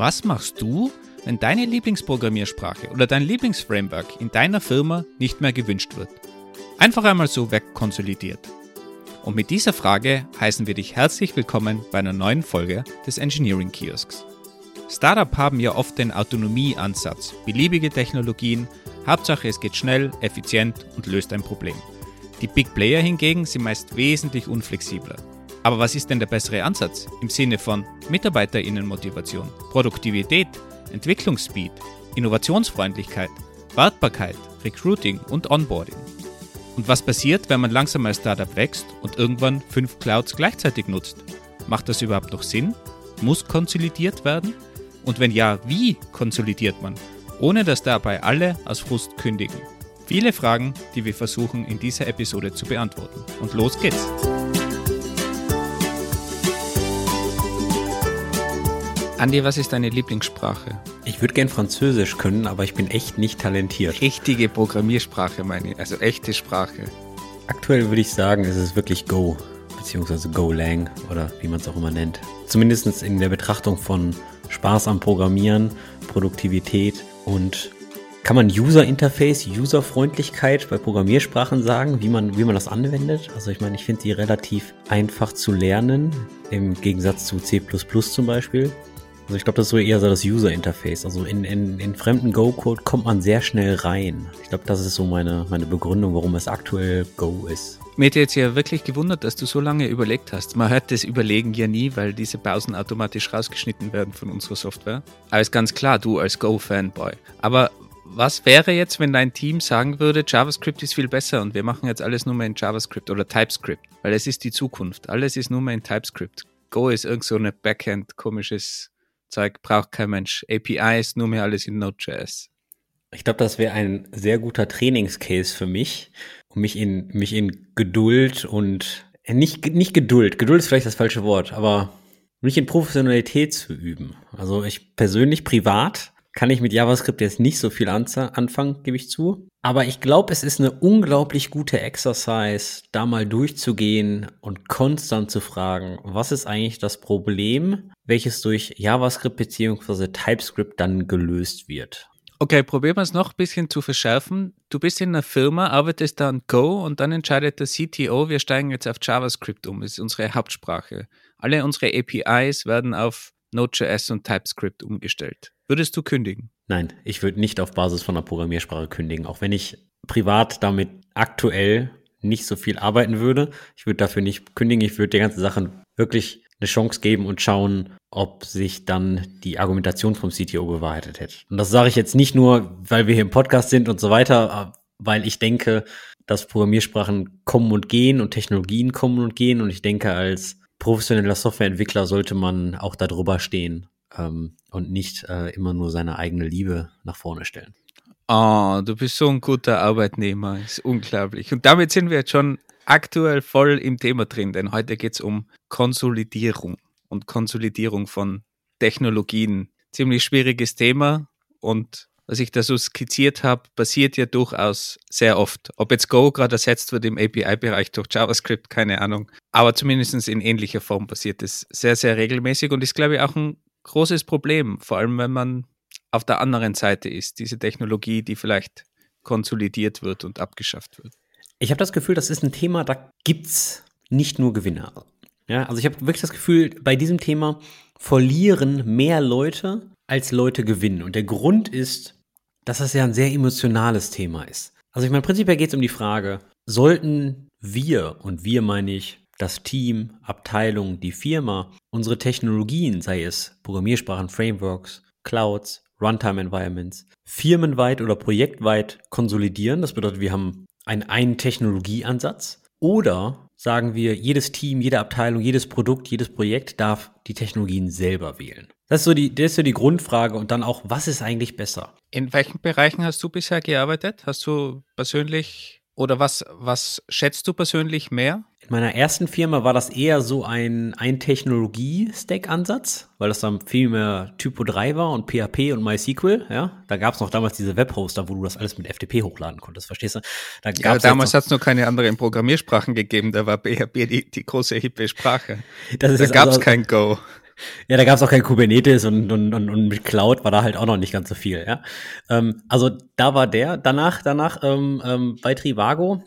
Was machst du, wenn deine Lieblingsprogrammiersprache oder dein Lieblingsframework in deiner Firma nicht mehr gewünscht wird? Einfach einmal so wegkonsolidiert. Und mit dieser Frage heißen wir dich herzlich willkommen bei einer neuen Folge des Engineering Kiosks. Startup haben ja oft den Autonomieansatz, beliebige Technologien, Hauptsache es geht schnell, effizient und löst ein Problem. Die Big Player hingegen sind meist wesentlich unflexibler. Aber was ist denn der bessere Ansatz im Sinne von Mitarbeiterinnenmotivation, Produktivität, Entwicklungsspeed, Innovationsfreundlichkeit, Wartbarkeit, Recruiting und Onboarding? Und was passiert, wenn man langsam als Startup wächst und irgendwann fünf Clouds gleichzeitig nutzt? Macht das überhaupt noch Sinn? Muss konsolidiert werden? Und wenn ja, wie konsolidiert man, ohne dass dabei alle aus Frust kündigen? Viele Fragen, die wir versuchen in dieser Episode zu beantworten. Und los geht's! Andi, was ist deine Lieblingssprache? Ich würde gern Französisch können, aber ich bin echt nicht talentiert. Richtige Programmiersprache, meine ich, also echte Sprache. Aktuell würde ich sagen, es ist wirklich Go, beziehungsweise Golang oder wie man es auch immer nennt. Zumindest in der Betrachtung von Spaß am Programmieren, Produktivität und kann man User Interface, Userfreundlichkeit bei Programmiersprachen sagen, wie man, wie man das anwendet? Also ich meine, ich finde die relativ einfach zu lernen, im Gegensatz zu C zum Beispiel. Also ich glaube, das ist so eher so das User-Interface. Also in, in, in fremden Go-Code kommt man sehr schnell rein. Ich glaube, das ist so meine, meine Begründung, warum es aktuell Go ist. Mir hätte jetzt ja wirklich gewundert, dass du so lange überlegt hast. Man hört das Überlegen ja nie, weil diese Pausen automatisch rausgeschnitten werden von unserer Software. Aber ist ganz klar, du als Go-Fanboy. Aber was wäre jetzt, wenn dein Team sagen würde, JavaScript ist viel besser und wir machen jetzt alles nur mehr in JavaScript oder TypeScript? Weil es ist die Zukunft. Alles ist nur mehr in TypeScript. Go ist irgend so eine Backend komisches Zeug braucht kein Mensch. APIs, nur mehr alles in Node.js. Ich glaube, das wäre ein sehr guter Trainingscase für mich, um mich in, mich in Geduld und äh, nicht, nicht Geduld, Geduld ist vielleicht das falsche Wort, aber mich in Professionalität zu üben. Also ich persönlich, privat, kann ich mit JavaScript jetzt nicht so viel anfangen, gebe ich zu. Aber ich glaube, es ist eine unglaublich gute Exercise, da mal durchzugehen und konstant zu fragen, was ist eigentlich das Problem, welches durch JavaScript bzw. TypeScript dann gelöst wird. Okay, probieren wir es noch ein bisschen zu verschärfen. Du bist in einer Firma, arbeitest da an Go und dann entscheidet der CTO, wir steigen jetzt auf JavaScript um. Ist unsere Hauptsprache. Alle unsere APIs werden auf Node.js und TypeScript umgestellt. Würdest du kündigen? Nein, ich würde nicht auf Basis von einer Programmiersprache kündigen, auch wenn ich privat damit aktuell nicht so viel arbeiten würde. Ich würde dafür nicht kündigen, ich würde der ganzen Sache wirklich eine Chance geben und schauen, ob sich dann die Argumentation vom CTO bewahrheitet hätte. Und das sage ich jetzt nicht nur, weil wir hier im Podcast sind und so weiter, weil ich denke, dass Programmiersprachen kommen und gehen und Technologien kommen und gehen. Und ich denke, als professioneller Softwareentwickler sollte man auch darüber stehen ähm, und nicht äh, immer nur seine eigene Liebe nach vorne stellen. Oh, du bist so ein guter Arbeitnehmer, ist unglaublich. Und damit sind wir jetzt schon aktuell voll im Thema drin, denn heute geht es um Konsolidierung und Konsolidierung von Technologien. Ziemlich schwieriges Thema und was ich da so skizziert habe, passiert ja durchaus sehr oft. Ob jetzt Go gerade ersetzt wird im API-Bereich durch JavaScript, keine Ahnung. Aber zumindest in ähnlicher Form passiert es sehr, sehr regelmäßig und ist, glaube ich, auch ein großes Problem, vor allem wenn man auf der anderen Seite ist, diese Technologie, die vielleicht konsolidiert wird und abgeschafft wird. Ich habe das Gefühl, das ist ein Thema, da gibt es nicht nur Gewinner. Ja, also ich habe wirklich das Gefühl, bei diesem Thema verlieren mehr Leute, als Leute gewinnen. Und der Grund ist, dass das ja ein sehr emotionales Thema ist. Also ich meine, prinzipiell geht es um die Frage, sollten wir, und wir meine ich das Team, Abteilung, die Firma, unsere Technologien, sei es Programmiersprachen, Frameworks, Clouds, Runtime-Environments, firmenweit oder projektweit konsolidieren. Das bedeutet, wir haben einen, einen Technologieansatz. Oder sagen wir, jedes Team, jede Abteilung, jedes Produkt, jedes Projekt darf die Technologien selber wählen. Das ist so die, das ist so die Grundfrage und dann auch, was ist eigentlich besser? In welchen Bereichen hast du bisher gearbeitet? Hast du persönlich oder was, was schätzt du persönlich mehr? In meiner ersten Firma war das eher so ein, ein Technologie-Stack-Ansatz, weil das dann viel mehr Typo 3 war und PHP und MySQL. Ja? Da gab es noch damals diese Webhoster, wo du das alles mit FTP hochladen konntest, verstehst du? Da ja, damals hat es noch keine anderen Programmiersprachen gegeben, da war PHP die, die große hippe Sprache. da gab es also, kein Go. Ja, da gab es auch kein Kubernetes und, und, und, und mit Cloud war da halt auch noch nicht ganz so viel, ja. Ähm, also da war der. Danach, danach ähm, ähm, bei Trivago.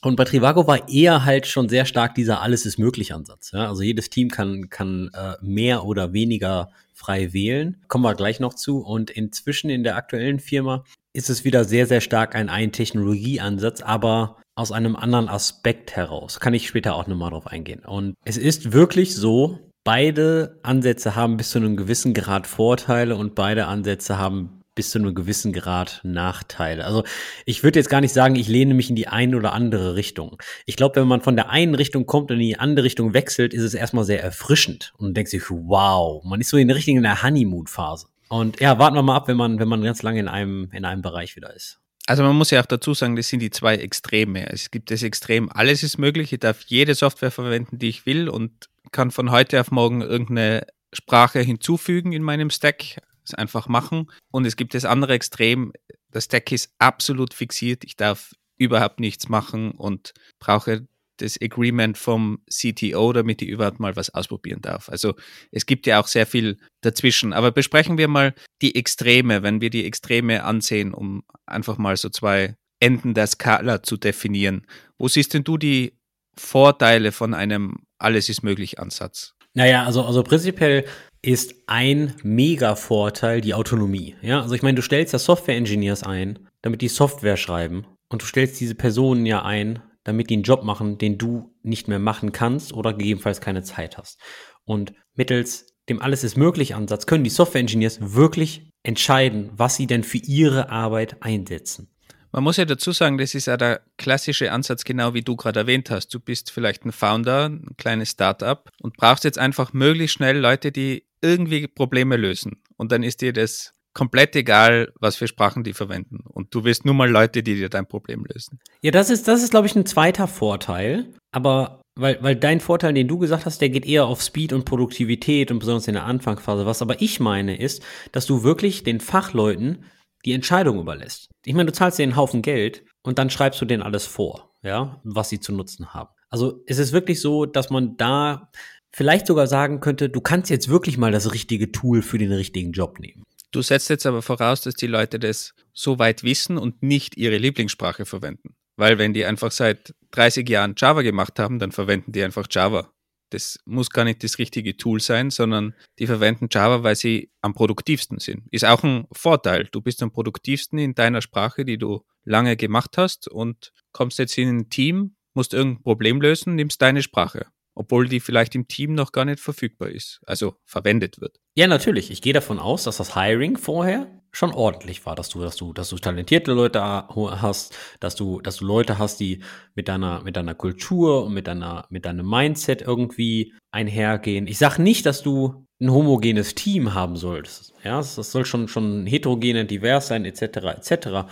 Und bei Trivago war eher halt schon sehr stark dieser Alles ist möglich Ansatz. Ja? Also jedes Team kann, kann äh, mehr oder weniger frei wählen. Kommen wir gleich noch zu. Und inzwischen in der aktuellen Firma ist es wieder sehr, sehr stark ein Ein-Technologie-Ansatz, aber aus einem anderen Aspekt heraus. Kann ich später auch nochmal drauf eingehen. Und es ist wirklich so, beide Ansätze haben bis zu einem gewissen Grad Vorteile und beide Ansätze haben bis zu einem gewissen Grad Nachteile. Also ich würde jetzt gar nicht sagen, ich lehne mich in die eine oder andere Richtung. Ich glaube, wenn man von der einen Richtung kommt und in die andere Richtung wechselt, ist es erstmal sehr erfrischend und denkt sich, wow, man ist so in der richtigen in der Honeymoon-Phase. Und ja, warten wir mal ab, wenn man, wenn man ganz lange in einem, in einem Bereich wieder ist. Also man muss ja auch dazu sagen, das sind die zwei Extreme. Es gibt das Extrem, alles ist möglich, ich darf jede Software verwenden, die ich will und kann von heute auf morgen irgendeine Sprache hinzufügen in meinem Stack, es einfach machen. Und es gibt das andere Extrem, das Stack ist absolut fixiert, ich darf überhaupt nichts machen und brauche das Agreement vom CTO, damit ich überhaupt mal was ausprobieren darf. Also es gibt ja auch sehr viel dazwischen. Aber besprechen wir mal die Extreme, wenn wir die Extreme ansehen, um einfach mal so zwei Enden der Skala zu definieren. Wo siehst denn du die Vorteile von einem Alles ist möglich Ansatz? Naja, also, also prinzipiell ist ein Mega-Vorteil die Autonomie. Ja, also ich meine, du stellst ja Software-Engineers ein, damit die Software schreiben. Und du stellst diese Personen ja ein, damit die einen Job machen, den du nicht mehr machen kannst oder gegebenenfalls keine Zeit hast. Und mittels dem Alles ist möglich Ansatz können die Software-Engineers wirklich entscheiden, was sie denn für ihre Arbeit einsetzen. Man muss ja dazu sagen, das ist ja der klassische Ansatz, genau wie du gerade erwähnt hast. Du bist vielleicht ein Founder, ein kleines Startup und brauchst jetzt einfach möglichst schnell Leute, die irgendwie Probleme lösen. Und dann ist dir das komplett egal, was für Sprachen die verwenden. Und du willst nur mal Leute, die dir dein Problem lösen. Ja, das ist, das ist, glaube ich, ein zweiter Vorteil. Aber weil, weil dein Vorteil, den du gesagt hast, der geht eher auf Speed und Produktivität und besonders in der Anfangsphase. Was aber ich meine, ist, dass du wirklich den Fachleuten die Entscheidung überlässt. Ich meine, du zahlst denen einen Haufen Geld und dann schreibst du denen alles vor, ja, was sie zu nutzen haben. Also es ist wirklich so, dass man da vielleicht sogar sagen könnte, du kannst jetzt wirklich mal das richtige Tool für den richtigen Job nehmen. Du setzt jetzt aber voraus, dass die Leute das so weit wissen und nicht ihre Lieblingssprache verwenden. Weil wenn die einfach seit 30 Jahren Java gemacht haben, dann verwenden die einfach Java. Das muss gar nicht das richtige Tool sein, sondern die verwenden Java, weil sie am produktivsten sind. Ist auch ein Vorteil. Du bist am produktivsten in deiner Sprache, die du lange gemacht hast und kommst jetzt in ein Team, musst irgendein Problem lösen, nimmst deine Sprache obwohl die vielleicht im Team noch gar nicht verfügbar ist, also verwendet wird. Ja, natürlich. Ich gehe davon aus, dass das Hiring vorher schon ordentlich war, dass du, dass du, dass du talentierte Leute hast, dass du, dass du Leute hast, die mit deiner, mit deiner Kultur und mit deiner, mit deinem Mindset irgendwie einhergehen. Ich sage nicht, dass du ein homogenes Team haben solltest. Ja, das soll schon, schon heterogene, divers sein, etc., etc.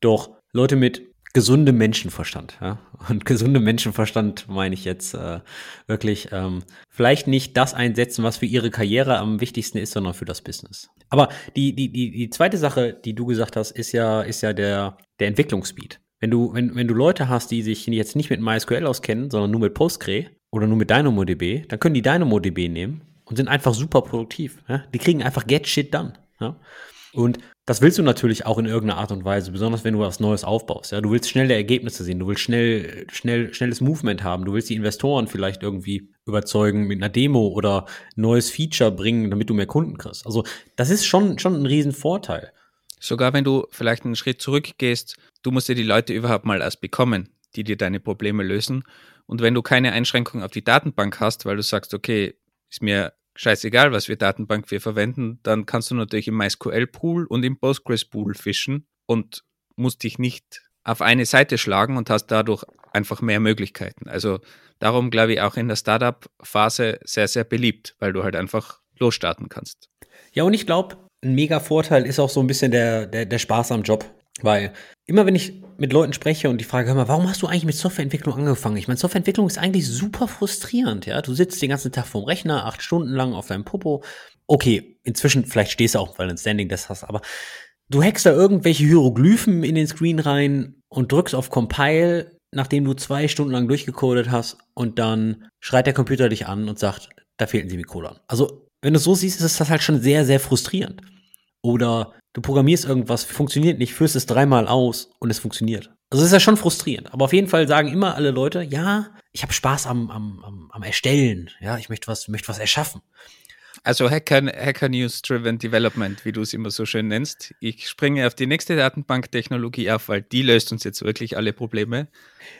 Doch Leute mit gesundem Menschenverstand. Ja? Und gesunde Menschenverstand meine ich jetzt äh, wirklich ähm, vielleicht nicht das einsetzen, was für ihre Karriere am wichtigsten ist, sondern für das Business. Aber die, die, die, die zweite Sache, die du gesagt hast, ist ja, ist ja der, der Entwicklungsspeed. Wenn du, wenn, wenn du Leute hast, die sich jetzt nicht mit MySQL auskennen, sondern nur mit Postgre oder nur mit DynamoDB, dann können die DynamoDB nehmen und sind einfach super produktiv. Ja? Die kriegen einfach Get Shit done. Ja? Und das willst du natürlich auch in irgendeiner Art und Weise, besonders wenn du was Neues aufbaust. Ja, du willst schnelle Ergebnisse sehen, du willst schnell, schnell, schnelles Movement haben, du willst die Investoren vielleicht irgendwie überzeugen mit einer Demo oder neues Feature bringen, damit du mehr Kunden kriegst. Also das ist schon, schon ein Riesenvorteil. Sogar wenn du vielleicht einen Schritt zurückgehst, du musst dir die Leute überhaupt mal erst bekommen, die dir deine Probleme lösen. Und wenn du keine Einschränkung auf die Datenbank hast, weil du sagst, okay, ist mir scheißegal, was für Datenbank wir verwenden, dann kannst du natürlich im MySQL-Pool und im Postgres-Pool fischen und musst dich nicht auf eine Seite schlagen und hast dadurch einfach mehr Möglichkeiten. Also darum glaube ich auch in der Startup-Phase sehr, sehr beliebt, weil du halt einfach losstarten kannst. Ja, und ich glaube, ein mega Vorteil ist auch so ein bisschen der, der, der Spaß am Job. Weil immer wenn ich mit Leuten spreche und die frage, hör mal, warum hast du eigentlich mit Softwareentwicklung angefangen? Ich meine, Softwareentwicklung ist eigentlich super frustrierend, ja. Du sitzt den ganzen Tag vorm Rechner, acht Stunden lang auf deinem Popo. Okay, inzwischen, vielleicht stehst du auch, weil du ein Standing das hast, aber du hackst da irgendwelche Hieroglyphen in den Screen rein und drückst auf Compile, nachdem du zwei Stunden lang durchgecodet hast und dann schreit der Computer dich an und sagt, da fehlt ein Semikolon. Also wenn du so siehst, ist das halt schon sehr, sehr frustrierend. Oder du programmierst irgendwas, funktioniert nicht, führst es dreimal aus und es funktioniert. Also es ist ja schon frustrierend. Aber auf jeden Fall sagen immer alle Leute, ja, ich habe Spaß am, am, am, am Erstellen. Ja, ich möchte was, möchte was erschaffen. Also Hacker, Hacker News Driven Development, wie du es immer so schön nennst. Ich springe auf die nächste Datenbanktechnologie auf, weil die löst uns jetzt wirklich alle Probleme.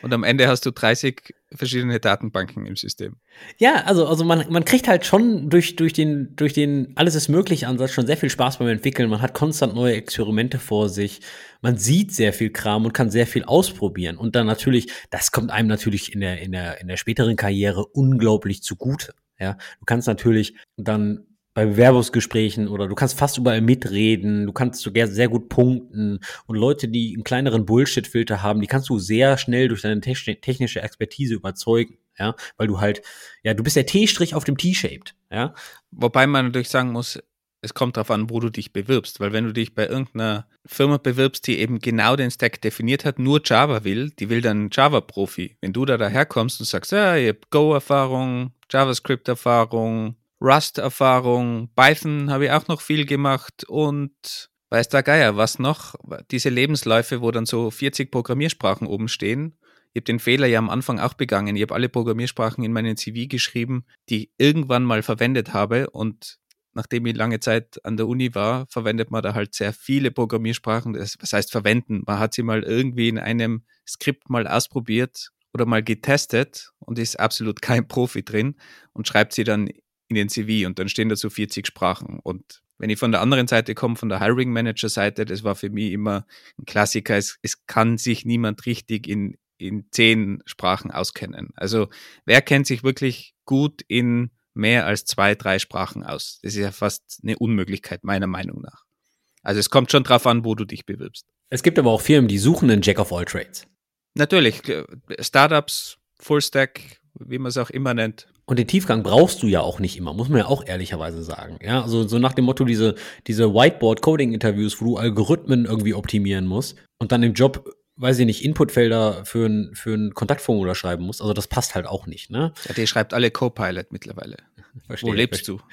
Und am Ende hast du 30 verschiedene Datenbanken im System. Ja, also, also man, man kriegt halt schon durch, durch, den, durch den Alles ist möglich Ansatz schon sehr viel Spaß beim Entwickeln. Man hat konstant neue Experimente vor sich. Man sieht sehr viel Kram und kann sehr viel ausprobieren. Und dann natürlich, das kommt einem natürlich in der, in der, in der späteren Karriere unglaublich zugute. Ja, du kannst natürlich dann bei Bewerbungsgesprächen oder du kannst fast überall mitreden, du kannst sogar sehr gut punkten und Leute, die einen kleineren Bullshit-Filter haben, die kannst du sehr schnell durch deine technische Expertise überzeugen, ja, weil du halt, ja, du bist der T-Strich auf dem T-Shaped, ja. Wobei man natürlich sagen muss, es kommt darauf an, wo du dich bewirbst, weil wenn du dich bei irgendeiner Firma bewirbst, die eben genau den Stack definiert hat, nur Java will, die will dann Java-Profi. Wenn du da daherkommst und sagst, ja, ich habe Go-Erfahrung, JavaScript-Erfahrung, Rust-Erfahrung, Python habe ich auch noch viel gemacht und weiß der Geier, was noch? Diese Lebensläufe, wo dann so 40 Programmiersprachen oben stehen. Ich habe den Fehler ja am Anfang auch begangen. Ich habe alle Programmiersprachen in meinen CV geschrieben, die ich irgendwann mal verwendet habe und nachdem ich lange Zeit an der Uni war, verwendet man da halt sehr viele Programmiersprachen. Das, was heißt verwenden? Man hat sie mal irgendwie in einem Skript mal ausprobiert oder mal getestet und ist absolut kein Profi drin und schreibt sie dann in den CV und dann stehen dazu 40 Sprachen. Und wenn ich von der anderen Seite komme, von der Hiring Manager Seite, das war für mich immer ein Klassiker. Es, es kann sich niemand richtig in, in zehn Sprachen auskennen. Also wer kennt sich wirklich gut in mehr als zwei, drei Sprachen aus? Das ist ja fast eine Unmöglichkeit, meiner Meinung nach. Also es kommt schon drauf an, wo du dich bewirbst. Es gibt aber auch Firmen, die suchen einen Jack of all Trades. Natürlich, Startups, Fullstack, wie man es auch immer nennt. Und den Tiefgang brauchst du ja auch nicht immer, muss man ja auch ehrlicherweise sagen. Ja, also so nach dem Motto diese, diese Whiteboard-Coding-Interviews, wo du Algorithmen irgendwie optimieren musst und dann im Job, weiß ich nicht, Inputfelder für ein, für ein Kontaktformular schreiben musst. Also das passt halt auch nicht, ne? Ja, der schreibt alle Copilot mittlerweile. Verstehe, wo lebst verstehe. du?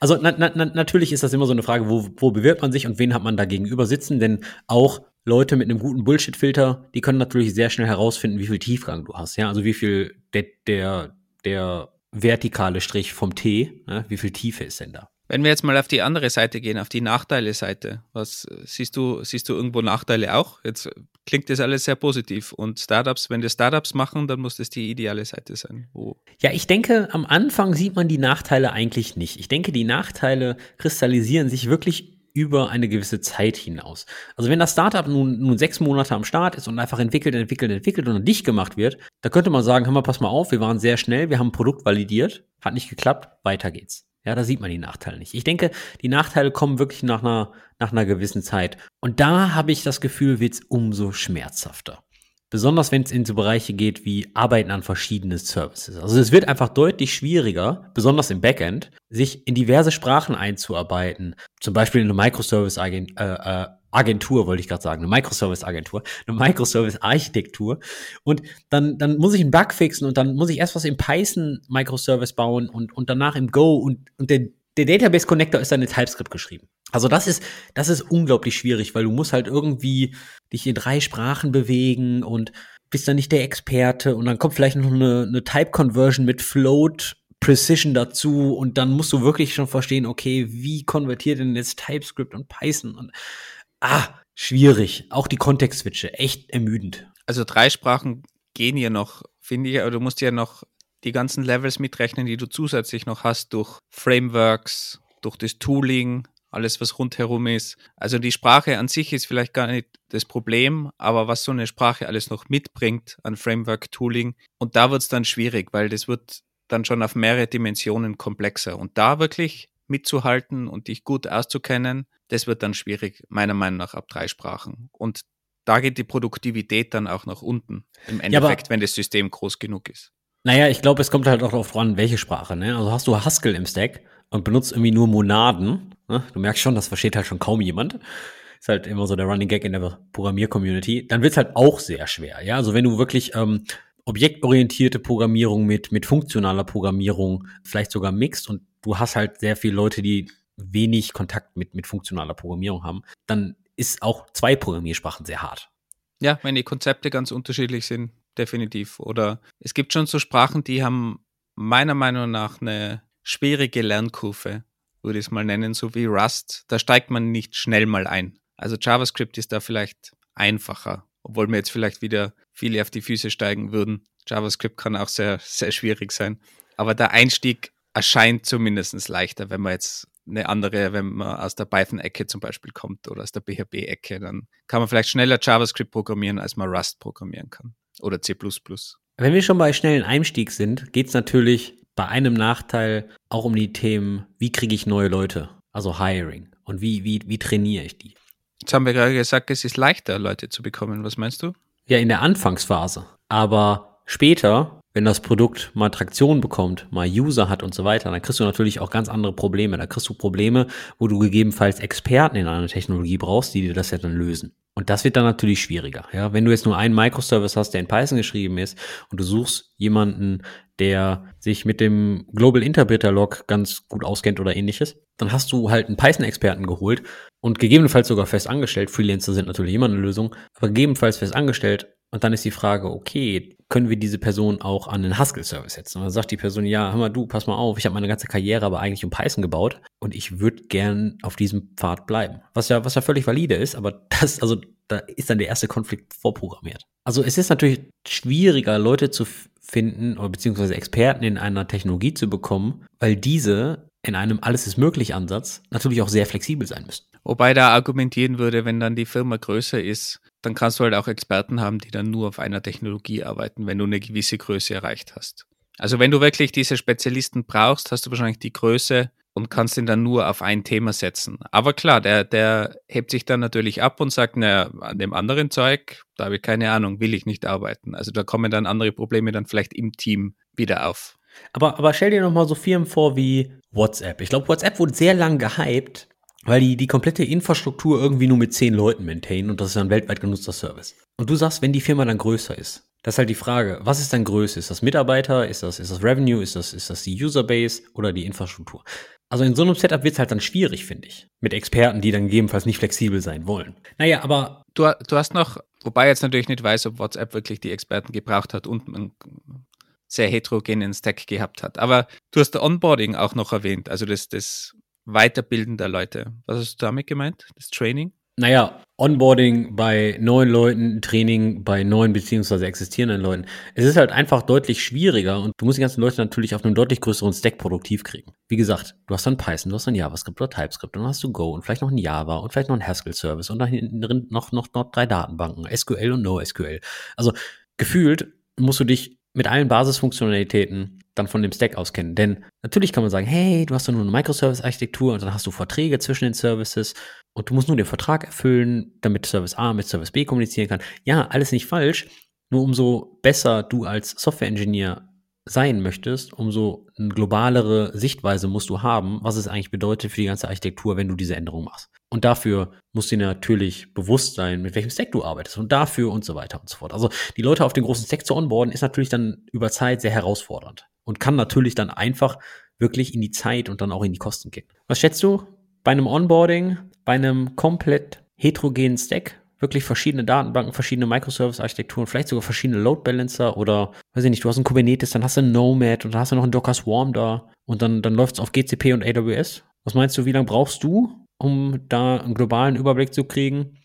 Also na, na, natürlich ist das immer so eine Frage, wo, wo bewirbt man sich und wen hat man da gegenüber sitzen? Denn auch Leute mit einem guten Bullshit-Filter, die können natürlich sehr schnell herausfinden, wie viel Tiefgang du hast. Ja, also wie viel der, der, der vertikale Strich vom T, ne? wie viel Tiefe ist denn da? Wenn wir jetzt mal auf die andere Seite gehen, auf die Nachteile-Seite, was siehst du, siehst du irgendwo Nachteile auch? Jetzt klingt das alles sehr positiv. Und Startups, wenn die Startups machen, dann muss das die ideale Seite sein. Wo ja, ich denke, am Anfang sieht man die Nachteile eigentlich nicht. Ich denke, die Nachteile kristallisieren sich wirklich über eine gewisse Zeit hinaus. Also wenn das Startup nun, nun sechs Monate am Start ist und einfach entwickelt, entwickelt, entwickelt und dicht gemacht wird, da könnte man sagen, hör mal, pass mal auf, wir waren sehr schnell, wir haben ein Produkt validiert, hat nicht geklappt, weiter geht's. Ja, da sieht man die Nachteile nicht. Ich denke, die Nachteile kommen wirklich nach einer, nach einer gewissen Zeit. Und da habe ich das Gefühl, wird's umso schmerzhafter. Besonders wenn es in so Bereiche geht wie Arbeiten an verschiedenen Services. Also es wird einfach deutlich schwieriger, besonders im Backend, sich in diverse Sprachen einzuarbeiten. Zum Beispiel in eine Microservice-Agentur, äh, äh, wollte ich gerade sagen, eine Microservice-Agentur, eine Microservice-Architektur. Und dann, dann muss ich einen Bug fixen und dann muss ich erst was im Python-Microservice bauen und, und danach im Go und, und der, der Database Connector ist dann in TypeScript geschrieben. Also das ist, das ist unglaublich schwierig, weil du musst halt irgendwie dich in drei Sprachen bewegen und bist dann nicht der Experte und dann kommt vielleicht noch eine, eine Type Conversion mit Float Precision dazu und dann musst du wirklich schon verstehen, okay, wie konvertiert denn jetzt TypeScript und Python und ah, schwierig. Auch die Kontextswitche, echt ermüdend. Also drei Sprachen gehen ja noch, finde ich, aber du musst ja noch die ganzen Levels mitrechnen, die du zusätzlich noch hast durch Frameworks, durch das Tooling, alles was rundherum ist. Also die Sprache an sich ist vielleicht gar nicht das Problem, aber was so eine Sprache alles noch mitbringt an Framework-Tooling und da wird es dann schwierig, weil das wird dann schon auf mehrere Dimensionen komplexer und da wirklich mitzuhalten und dich gut auszukennen, das wird dann schwierig, meiner Meinung nach, ab drei Sprachen. Und da geht die Produktivität dann auch nach unten, im Endeffekt, ja, wenn das System groß genug ist. Naja, ich glaube, es kommt halt auch darauf an, welche Sprache. Ne? Also hast du Haskell im Stack und benutzt irgendwie nur Monaden. Ne? Du merkst schon, das versteht halt schon kaum jemand. Ist halt immer so der Running Gag in der Programmier-Community. Dann wird's halt auch sehr schwer. Ja, also wenn du wirklich ähm, objektorientierte Programmierung mit, mit funktionaler Programmierung vielleicht sogar mixt und du hast halt sehr viele Leute, die wenig Kontakt mit, mit funktionaler Programmierung haben, dann ist auch zwei Programmiersprachen sehr hart. Ja, wenn die Konzepte ganz unterschiedlich sind, definitiv. Oder es gibt schon so Sprachen, die haben meiner Meinung nach eine schwierige Lernkurve, würde ich es mal nennen, so wie Rust. Da steigt man nicht schnell mal ein. Also JavaScript ist da vielleicht einfacher, obwohl mir jetzt vielleicht wieder viele auf die Füße steigen würden. JavaScript kann auch sehr, sehr schwierig sein. Aber der Einstieg erscheint zumindest leichter, wenn man jetzt eine andere, wenn man aus der Python-Ecke zum Beispiel kommt oder aus der PHP-Ecke, dann kann man vielleicht schneller JavaScript programmieren, als man Rust programmieren kann oder C++. Wenn wir schon bei schnellen Einstieg sind, geht es natürlich bei einem Nachteil auch um die Themen, wie kriege ich neue Leute, also Hiring und wie, wie, wie trainiere ich die. Jetzt haben wir gerade gesagt, es ist leichter, Leute zu bekommen. Was meinst du? Ja, in der Anfangsphase. Aber später wenn das Produkt mal Traktion bekommt, mal User hat und so weiter, dann kriegst du natürlich auch ganz andere Probleme. Da kriegst du Probleme, wo du gegebenenfalls Experten in einer Technologie brauchst, die dir das ja dann lösen. Und das wird dann natürlich schwieriger. Ja, wenn du jetzt nur einen Microservice hast, der in Python geschrieben ist und du suchst jemanden, der sich mit dem Global Interpreter Log ganz gut auskennt oder ähnliches, dann hast du halt einen Python-Experten geholt und gegebenenfalls sogar fest angestellt. Freelancer sind natürlich immer eine Lösung, aber gegebenenfalls fest angestellt und dann ist die Frage, okay, können wir diese Person auch an den Haskell-Service setzen? Und dann sagt die Person, ja, hör mal, du, pass mal auf, ich habe meine ganze Karriere aber eigentlich um Python gebaut und ich würde gern auf diesem Pfad bleiben. Was ja, was ja völlig valide ist, aber das, also da ist dann der erste Konflikt vorprogrammiert. Also es ist natürlich schwieriger, Leute zu finden oder beziehungsweise Experten in einer Technologie zu bekommen, weil diese in einem Alles ist möglich Ansatz natürlich auch sehr flexibel sein müssen. Wobei da argumentieren würde, wenn dann die Firma größer ist, dann kannst du halt auch Experten haben, die dann nur auf einer Technologie arbeiten, wenn du eine gewisse Größe erreicht hast. Also wenn du wirklich diese Spezialisten brauchst, hast du wahrscheinlich die Größe und kannst ihn dann nur auf ein Thema setzen. Aber klar, der, der hebt sich dann natürlich ab und sagt, naja, an dem anderen Zeug, da habe ich keine Ahnung, will ich nicht arbeiten. Also da kommen dann andere Probleme dann vielleicht im Team wieder auf. Aber, aber stell dir nochmal so Firmen vor wie WhatsApp. Ich glaube, WhatsApp wurde sehr lang gehypt, weil die die komplette Infrastruktur irgendwie nur mit zehn Leuten maintainen und das ist ein weltweit genutzter Service. Und du sagst, wenn die Firma dann größer ist, das ist halt die Frage, was ist dann Größe? Ist das Mitarbeiter? Ist das, ist das Revenue? Ist das, ist das die Userbase oder die Infrastruktur? Also in so einem Setup wird es halt dann schwierig, finde ich. Mit Experten, die dann gegebenenfalls nicht flexibel sein wollen. Naja, aber. Du, du hast noch, wobei jetzt natürlich nicht weiß, ob WhatsApp wirklich die Experten gebraucht hat und einen sehr heterogenen Stack gehabt hat. Aber du hast Onboarding auch noch erwähnt, also das, das Weiterbilden der Leute. Was hast du damit gemeint? Das Training? Naja, Onboarding bei neuen Leuten, Training bei neuen beziehungsweise existierenden Leuten. Es ist halt einfach deutlich schwieriger und du musst die ganzen Leute natürlich auf einem deutlich größeren Stack produktiv kriegen. Wie gesagt, du hast dann Python, du hast dann JavaScript oder TypeScript, dann hast du Go und vielleicht noch ein Java und vielleicht noch ein Haskell-Service und dann drin noch, noch, noch drei Datenbanken, SQL und NoSQL. Also gefühlt musst du dich mit allen Basisfunktionalitäten dann von dem Stack aus kennen. Denn natürlich kann man sagen, hey, du hast doch nur eine Microservice-Architektur und dann hast du Verträge zwischen den Services und du musst nur den Vertrag erfüllen, damit Service A mit Service B kommunizieren kann. Ja, alles nicht falsch. Nur umso besser du als Software-Engineer sein möchtest, umso eine globalere Sichtweise musst du haben, was es eigentlich bedeutet für die ganze Architektur, wenn du diese Änderung machst. Und dafür musst du dir natürlich bewusst sein, mit welchem Stack du arbeitest und dafür und so weiter und so fort. Also die Leute auf den großen Stack zu onboarden ist natürlich dann über Zeit sehr herausfordernd und kann natürlich dann einfach wirklich in die Zeit und dann auch in die Kosten gehen. Was schätzt du bei einem Onboarding, bei einem komplett heterogenen Stack? Wirklich verschiedene Datenbanken, verschiedene Microservice-Architekturen, vielleicht sogar verschiedene Load Balancer oder, weiß ich nicht, du hast einen Kubernetes, dann hast du einen Nomad und dann hast du noch einen Docker Swarm da und dann, dann läuft es auf GCP und AWS. Was meinst du, wie lange brauchst du, um da einen globalen Überblick zu kriegen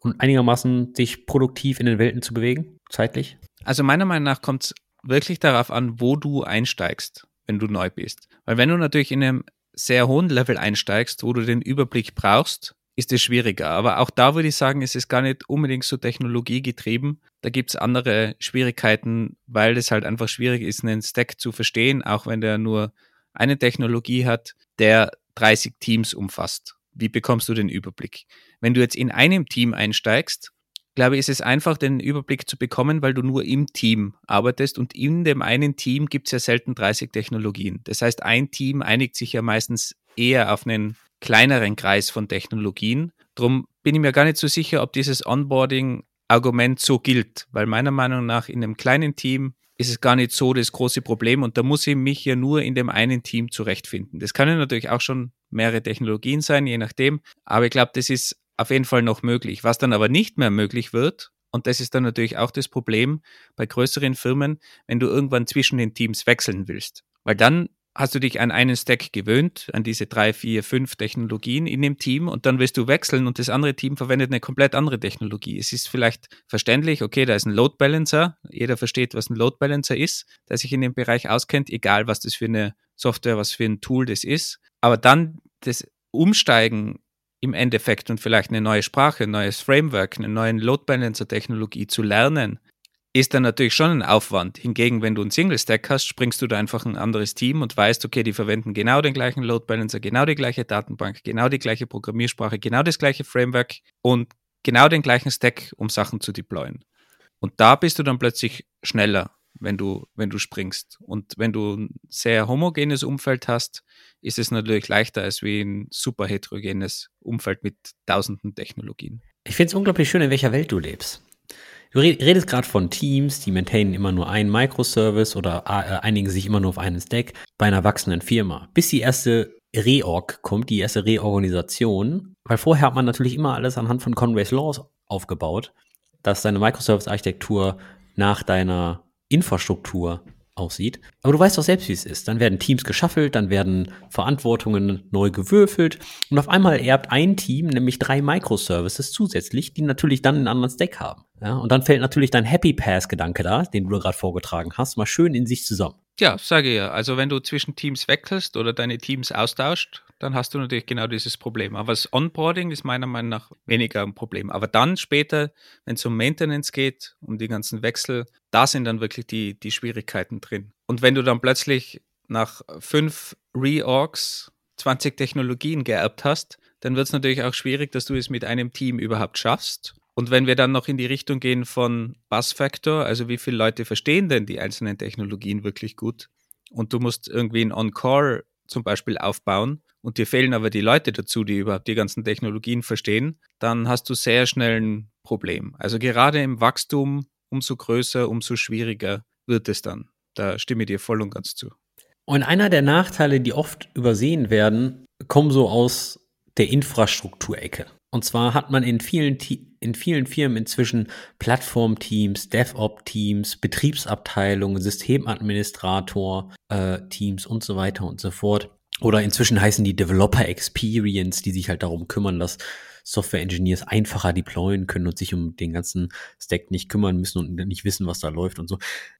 und einigermaßen sich produktiv in den Welten zu bewegen, zeitlich? Also meiner Meinung nach kommt es wirklich darauf an, wo du einsteigst, wenn du neu bist. Weil wenn du natürlich in einem sehr hohen Level einsteigst, wo du den Überblick brauchst, ist es schwieriger. Aber auch da würde ich sagen, es ist gar nicht unbedingt so technologiegetrieben. Da gibt es andere Schwierigkeiten, weil es halt einfach schwierig ist, einen Stack zu verstehen, auch wenn der nur eine Technologie hat, der 30 Teams umfasst. Wie bekommst du den Überblick? Wenn du jetzt in einem Team einsteigst, glaube ich, ist es einfach, den Überblick zu bekommen, weil du nur im Team arbeitest und in dem einen Team gibt es ja selten 30 Technologien. Das heißt, ein Team einigt sich ja meistens eher auf einen kleineren Kreis von Technologien. Drum bin ich mir gar nicht so sicher, ob dieses Onboarding-Argument so gilt, weil meiner Meinung nach in einem kleinen Team ist es gar nicht so das große Problem und da muss ich mich ja nur in dem einen Team zurechtfinden. Das können natürlich auch schon mehrere Technologien sein, je nachdem, aber ich glaube, das ist auf jeden Fall noch möglich. Was dann aber nicht mehr möglich wird, und das ist dann natürlich auch das Problem bei größeren Firmen, wenn du irgendwann zwischen den Teams wechseln willst. Weil dann hast du dich an einen Stack gewöhnt, an diese drei, vier, fünf Technologien in dem Team und dann willst du wechseln und das andere Team verwendet eine komplett andere Technologie. Es ist vielleicht verständlich, okay, da ist ein Load Balancer, jeder versteht, was ein Load Balancer ist, der sich in dem Bereich auskennt, egal was das für eine Software, was für ein Tool das ist. Aber dann das Umsteigen im Endeffekt und vielleicht eine neue Sprache, ein neues Framework, eine neue Load Balancer Technologie zu lernen, ist dann natürlich schon ein Aufwand. Hingegen, wenn du einen Single Stack hast, springst du da einfach ein anderes Team und weißt, okay, die verwenden genau den gleichen Load Balancer, genau die gleiche Datenbank, genau die gleiche Programmiersprache, genau das gleiche Framework und genau den gleichen Stack, um Sachen zu deployen. Und da bist du dann plötzlich schneller, wenn du, wenn du springst. Und wenn du ein sehr homogenes Umfeld hast, ist es natürlich leichter als wie ein super heterogenes Umfeld mit tausenden Technologien. Ich finde es unglaublich schön, in welcher Welt du lebst. Du redest gerade von Teams, die maintainen immer nur einen Microservice oder äh, einigen sich immer nur auf einen Stack bei einer wachsenden Firma. Bis die erste Reorg kommt, die erste Reorganisation, weil vorher hat man natürlich immer alles anhand von Conway's Laws aufgebaut, dass deine Microservice-Architektur nach deiner Infrastruktur aussieht. Aber du weißt doch selbst, wie es ist. Dann werden Teams geschaffelt, dann werden Verantwortungen neu gewürfelt und auf einmal erbt ein Team nämlich drei Microservices zusätzlich, die natürlich dann einen anderen Stack haben. Ja, und dann fällt natürlich dein Happy Pass-Gedanke da, den du gerade vorgetragen hast, mal schön in sich zusammen. Ja, sage ja. Also wenn du zwischen Teams wechselst oder deine Teams austauscht, dann hast du natürlich genau dieses Problem. Aber das Onboarding ist meiner Meinung nach weniger ein Problem. Aber dann später, wenn es um Maintenance geht, um die ganzen Wechsel, da sind dann wirklich die, die Schwierigkeiten drin. Und wenn du dann plötzlich nach fünf Reorgs 20 Technologien geerbt hast, dann wird es natürlich auch schwierig, dass du es mit einem Team überhaupt schaffst. Und wenn wir dann noch in die Richtung gehen von Buzz Factor, also wie viele Leute verstehen denn die einzelnen Technologien wirklich gut? Und du musst irgendwie ein On-Core zum Beispiel aufbauen und dir fehlen aber die Leute dazu, die überhaupt die ganzen Technologien verstehen, dann hast du sehr schnell ein Problem. Also gerade im Wachstum, umso größer, umso schwieriger wird es dann. Da stimme ich dir voll und ganz zu. Und einer der Nachteile, die oft übersehen werden, kommen so aus der Infrastrukturecke. Und zwar hat man in vielen, in vielen Firmen inzwischen Plattformteams, DevOps-Teams, Betriebsabteilungen, Systemadministrator-Teams äh, und so weiter und so fort. Oder inzwischen heißen die Developer Experience, die sich halt darum kümmern, dass Software Engineers einfacher deployen können und sich um den ganzen Stack nicht kümmern müssen und nicht wissen, was da läuft und so.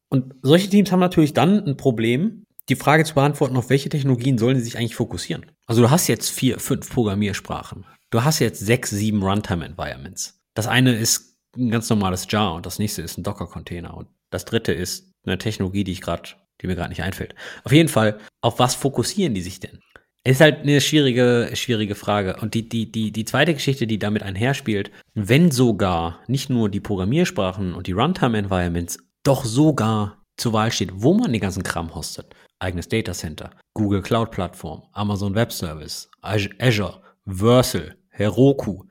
Und solche Teams haben natürlich dann ein Problem, die Frage zu beantworten, auf welche Technologien sollen sie sich eigentlich fokussieren. Also du hast jetzt vier, fünf Programmiersprachen. Du hast jetzt sechs, sieben Runtime-Environments. Das eine ist ein ganz normales Jar und das nächste ist ein Docker-Container und das dritte ist eine Technologie, die ich gerade, die mir gerade nicht einfällt. Auf jeden Fall, auf was fokussieren die sich denn? Ist halt eine schwierige, schwierige Frage. Und die, die, die, die zweite Geschichte, die damit einherspielt, wenn sogar nicht nur die Programmiersprachen und die Runtime-Environments, doch sogar zur Wahl steht, wo man den ganzen Kram hostet. Eigenes Data Center, Google Cloud Plattform, Amazon Web Service, Azure, Versal, Heroku,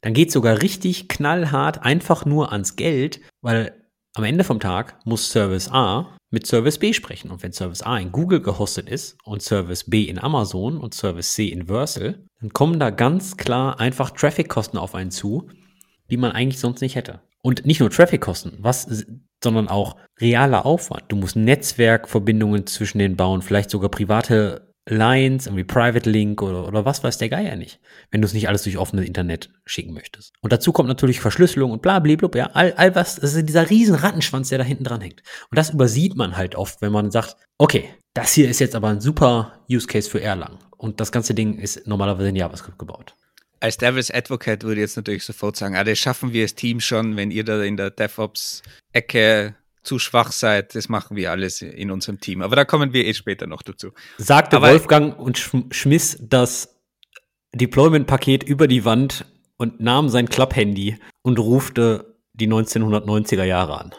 dann geht sogar richtig knallhart einfach nur ans Geld, weil am Ende vom Tag muss Service A mit Service B sprechen. Und wenn Service A in Google gehostet ist und Service B in Amazon und Service C in Versal, dann kommen da ganz klar einfach Traffic-Kosten auf einen zu, die man eigentlich sonst nicht hätte. Und nicht nur Traffic-Kosten, was, sondern auch realer Aufwand. Du musst Netzwerkverbindungen zwischen den bauen, vielleicht sogar private Lines, irgendwie Private Link oder, oder was weiß der Geier nicht, wenn du es nicht alles durch offenes Internet schicken möchtest. Und dazu kommt natürlich Verschlüsselung und bla, bla, bla, ja, all, all was, das ist dieser riesen Rattenschwanz, der da hinten dran hängt. Und das übersieht man halt oft, wenn man sagt, okay, das hier ist jetzt aber ein super Use Case für Erlang. Und das ganze Ding ist normalerweise in JavaScript gebaut. Als Devil's Advocate würde ich jetzt natürlich sofort sagen, ah, das schaffen wir als Team schon, wenn ihr da in der DevOps-Ecke zu schwach seid, das machen wir alles in unserem Team. Aber da kommen wir eh später noch dazu. Sagte Aber Wolfgang und schmiss das Deployment-Paket über die Wand und nahm sein Klapphandy und rufte die 1990er Jahre an.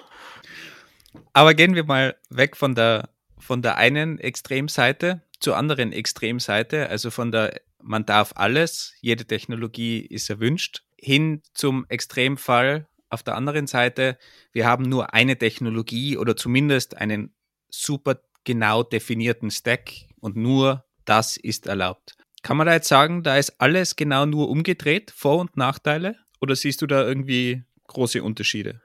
Aber gehen wir mal weg von der, von der einen Extremseite zur anderen Extremseite, also von der man darf alles, jede Technologie ist erwünscht, hin zum Extremfall, auf der anderen Seite, wir haben nur eine Technologie oder zumindest einen super genau definierten Stack und nur das ist erlaubt. Kann man da jetzt sagen, da ist alles genau nur umgedreht, Vor- und Nachteile? Oder siehst du da irgendwie große Unterschiede?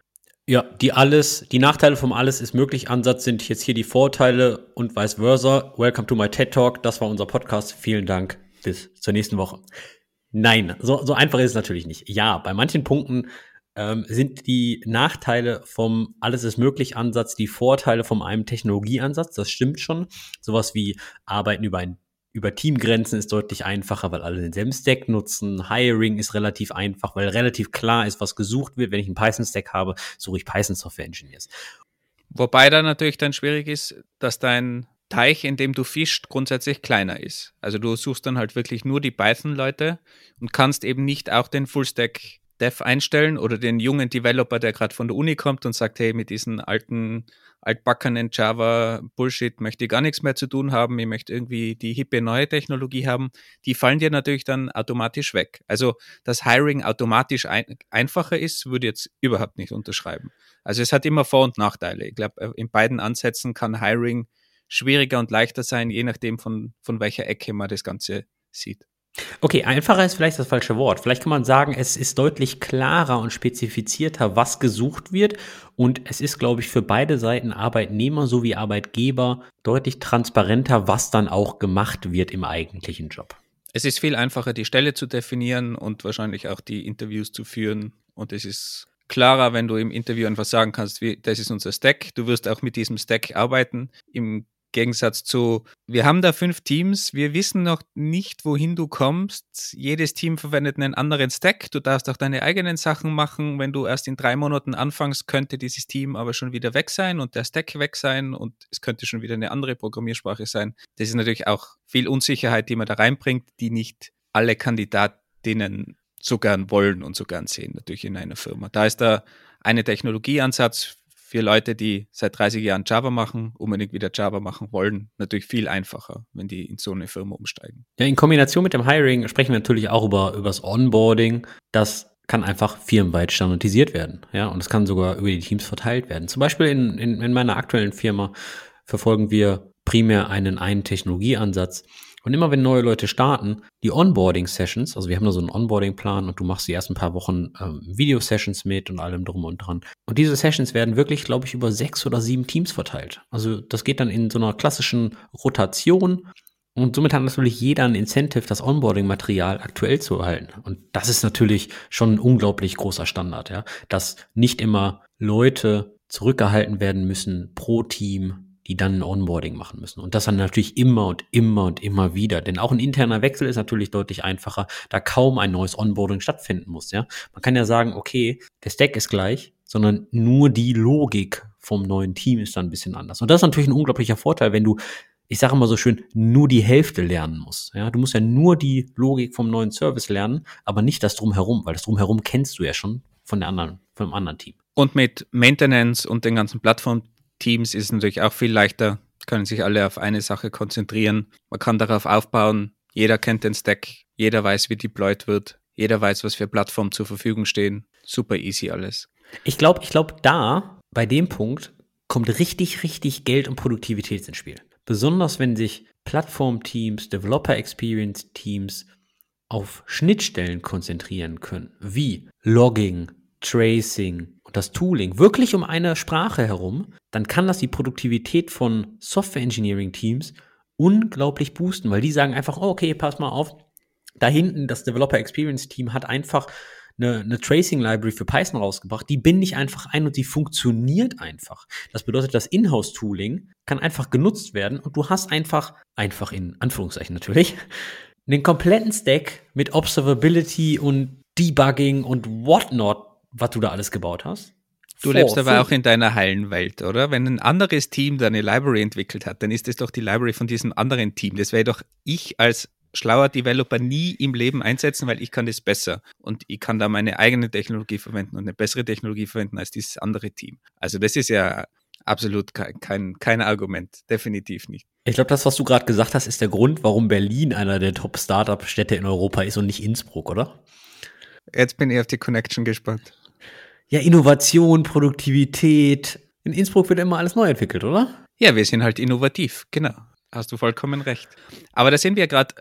Ja, die alles, die Nachteile vom alles ist möglich Ansatz sind jetzt hier die Vorteile und vice versa. Welcome to my TED Talk. Das war unser Podcast. Vielen Dank. Bis zur nächsten Woche. Nein, so, so einfach ist es natürlich nicht. Ja, bei manchen Punkten ähm, sind die Nachteile vom Alles ist möglich Ansatz die Vorteile von einem Technologieansatz. Das stimmt schon. Sowas wie Arbeiten über ein über Teamgrenzen ist deutlich einfacher, weil alle denselben Stack nutzen. Hiring ist relativ einfach, weil relativ klar ist, was gesucht wird. Wenn ich einen Python-Stack habe, suche ich Python-Software-Engineers. Wobei da natürlich dann schwierig ist, dass dein Teich, in dem du fischst, grundsätzlich kleiner ist. Also du suchst dann halt wirklich nur die Python-Leute und kannst eben nicht auch den Full-Stack Dev einstellen oder den jungen Developer, der gerade von der Uni kommt und sagt, hey, mit diesen alten altbackenen Java-Bullshit möchte ich gar nichts mehr zu tun haben, ich möchte irgendwie die hippe neue Technologie haben, die fallen dir natürlich dann automatisch weg. Also, dass Hiring automatisch ein einfacher ist, würde ich jetzt überhaupt nicht unterschreiben. Also es hat immer Vor- und Nachteile. Ich glaube, in beiden Ansätzen kann Hiring schwieriger und leichter sein, je nachdem von, von welcher Ecke man das Ganze sieht. Okay, einfacher ist vielleicht das falsche Wort. Vielleicht kann man sagen, es ist deutlich klarer und spezifizierter, was gesucht wird. Und es ist, glaube ich, für beide Seiten, Arbeitnehmer sowie Arbeitgeber, deutlich transparenter, was dann auch gemacht wird im eigentlichen Job. Es ist viel einfacher, die Stelle zu definieren und wahrscheinlich auch die Interviews zu führen. Und es ist klarer, wenn du im Interview einfach sagen kannst, wie, das ist unser Stack. Du wirst auch mit diesem Stack arbeiten. Im Gegensatz zu, wir haben da fünf Teams, wir wissen noch nicht, wohin du kommst. Jedes Team verwendet einen anderen Stack. Du darfst auch deine eigenen Sachen machen. Wenn du erst in drei Monaten anfängst, könnte dieses Team aber schon wieder weg sein und der Stack weg sein und es könnte schon wieder eine andere Programmiersprache sein. Das ist natürlich auch viel Unsicherheit, die man da reinbringt, die nicht alle Kandidatinnen so gern wollen und so gern sehen, natürlich in einer Firma. Da ist da eine Technologieansatz für Leute, die seit 30 Jahren Java machen, unbedingt wieder Java machen wollen, natürlich viel einfacher, wenn die in so eine Firma umsteigen. Ja, in Kombination mit dem Hiring sprechen wir natürlich auch über, über das Onboarding. Das kann einfach firmenweit standardisiert werden. Ja, und es kann sogar über die Teams verteilt werden. Zum Beispiel in, in, in meiner aktuellen Firma verfolgen wir primär einen einen Technologieansatz, und immer wenn neue Leute starten, die Onboarding-Sessions, also wir haben da so einen Onboarding-Plan und du machst die ersten paar Wochen ähm, Video-Sessions mit und allem drum und dran. Und diese Sessions werden wirklich, glaube ich, über sechs oder sieben Teams verteilt. Also das geht dann in so einer klassischen Rotation. Und somit hat natürlich jeder ein Incentive, das Onboarding-Material aktuell zu erhalten. Und das ist natürlich schon ein unglaublich großer Standard, ja. Dass nicht immer Leute zurückgehalten werden müssen pro Team, die dann ein Onboarding machen müssen. Und das dann natürlich immer und immer und immer wieder. Denn auch ein interner Wechsel ist natürlich deutlich einfacher, da kaum ein neues Onboarding stattfinden muss. Ja? Man kann ja sagen, okay, der Stack ist gleich, sondern nur die Logik vom neuen Team ist dann ein bisschen anders. Und das ist natürlich ein unglaublicher Vorteil, wenn du, ich sage immer so schön, nur die Hälfte lernen musst. Ja? Du musst ja nur die Logik vom neuen Service lernen, aber nicht das drumherum, weil das drumherum kennst du ja schon von der anderen, vom anderen Team. Und mit Maintenance und den ganzen Plattform Teams ist natürlich auch viel leichter, können sich alle auf eine Sache konzentrieren. Man kann darauf aufbauen, jeder kennt den Stack, jeder weiß, wie deployed wird, jeder weiß, was für Plattformen zur Verfügung stehen. Super easy alles. Ich glaube, ich glaube, da, bei dem Punkt, kommt richtig, richtig Geld und Produktivität ins Spiel. Besonders wenn sich Plattformteams, Developer Experience Teams auf Schnittstellen konzentrieren können, wie Logging, Tracing, das Tooling wirklich um eine Sprache herum, dann kann das die Produktivität von Software Engineering Teams unglaublich boosten, weil die sagen einfach, oh, okay, pass mal auf, da hinten das Developer Experience Team hat einfach eine, eine Tracing Library für Python rausgebracht, die binde ich einfach ein und die funktioniert einfach. Das bedeutet, das Inhouse Tooling kann einfach genutzt werden und du hast einfach, einfach in Anführungszeichen natürlich, den kompletten Stack mit Observability und Debugging und whatnot was du da alles gebaut hast. Du Vor, lebst aber auch in deiner heilen Welt, oder? Wenn ein anderes Team deine Library entwickelt hat, dann ist es doch die Library von diesem anderen Team. Das wäre doch ich als schlauer Developer nie im Leben einsetzen, weil ich kann das besser und ich kann da meine eigene Technologie verwenden und eine bessere Technologie verwenden als dieses andere Team. Also das ist ja absolut kein, kein, kein Argument, definitiv nicht. Ich glaube, das, was du gerade gesagt hast, ist der Grund, warum Berlin einer der Top-Startup-Städte in Europa ist und nicht Innsbruck, oder? Jetzt bin ich auf die Connection gespannt. Ja, Innovation, Produktivität. In Innsbruck wird immer alles neu entwickelt, oder? Ja, wir sind halt innovativ, genau. Hast du vollkommen recht. Aber da sind wir gerade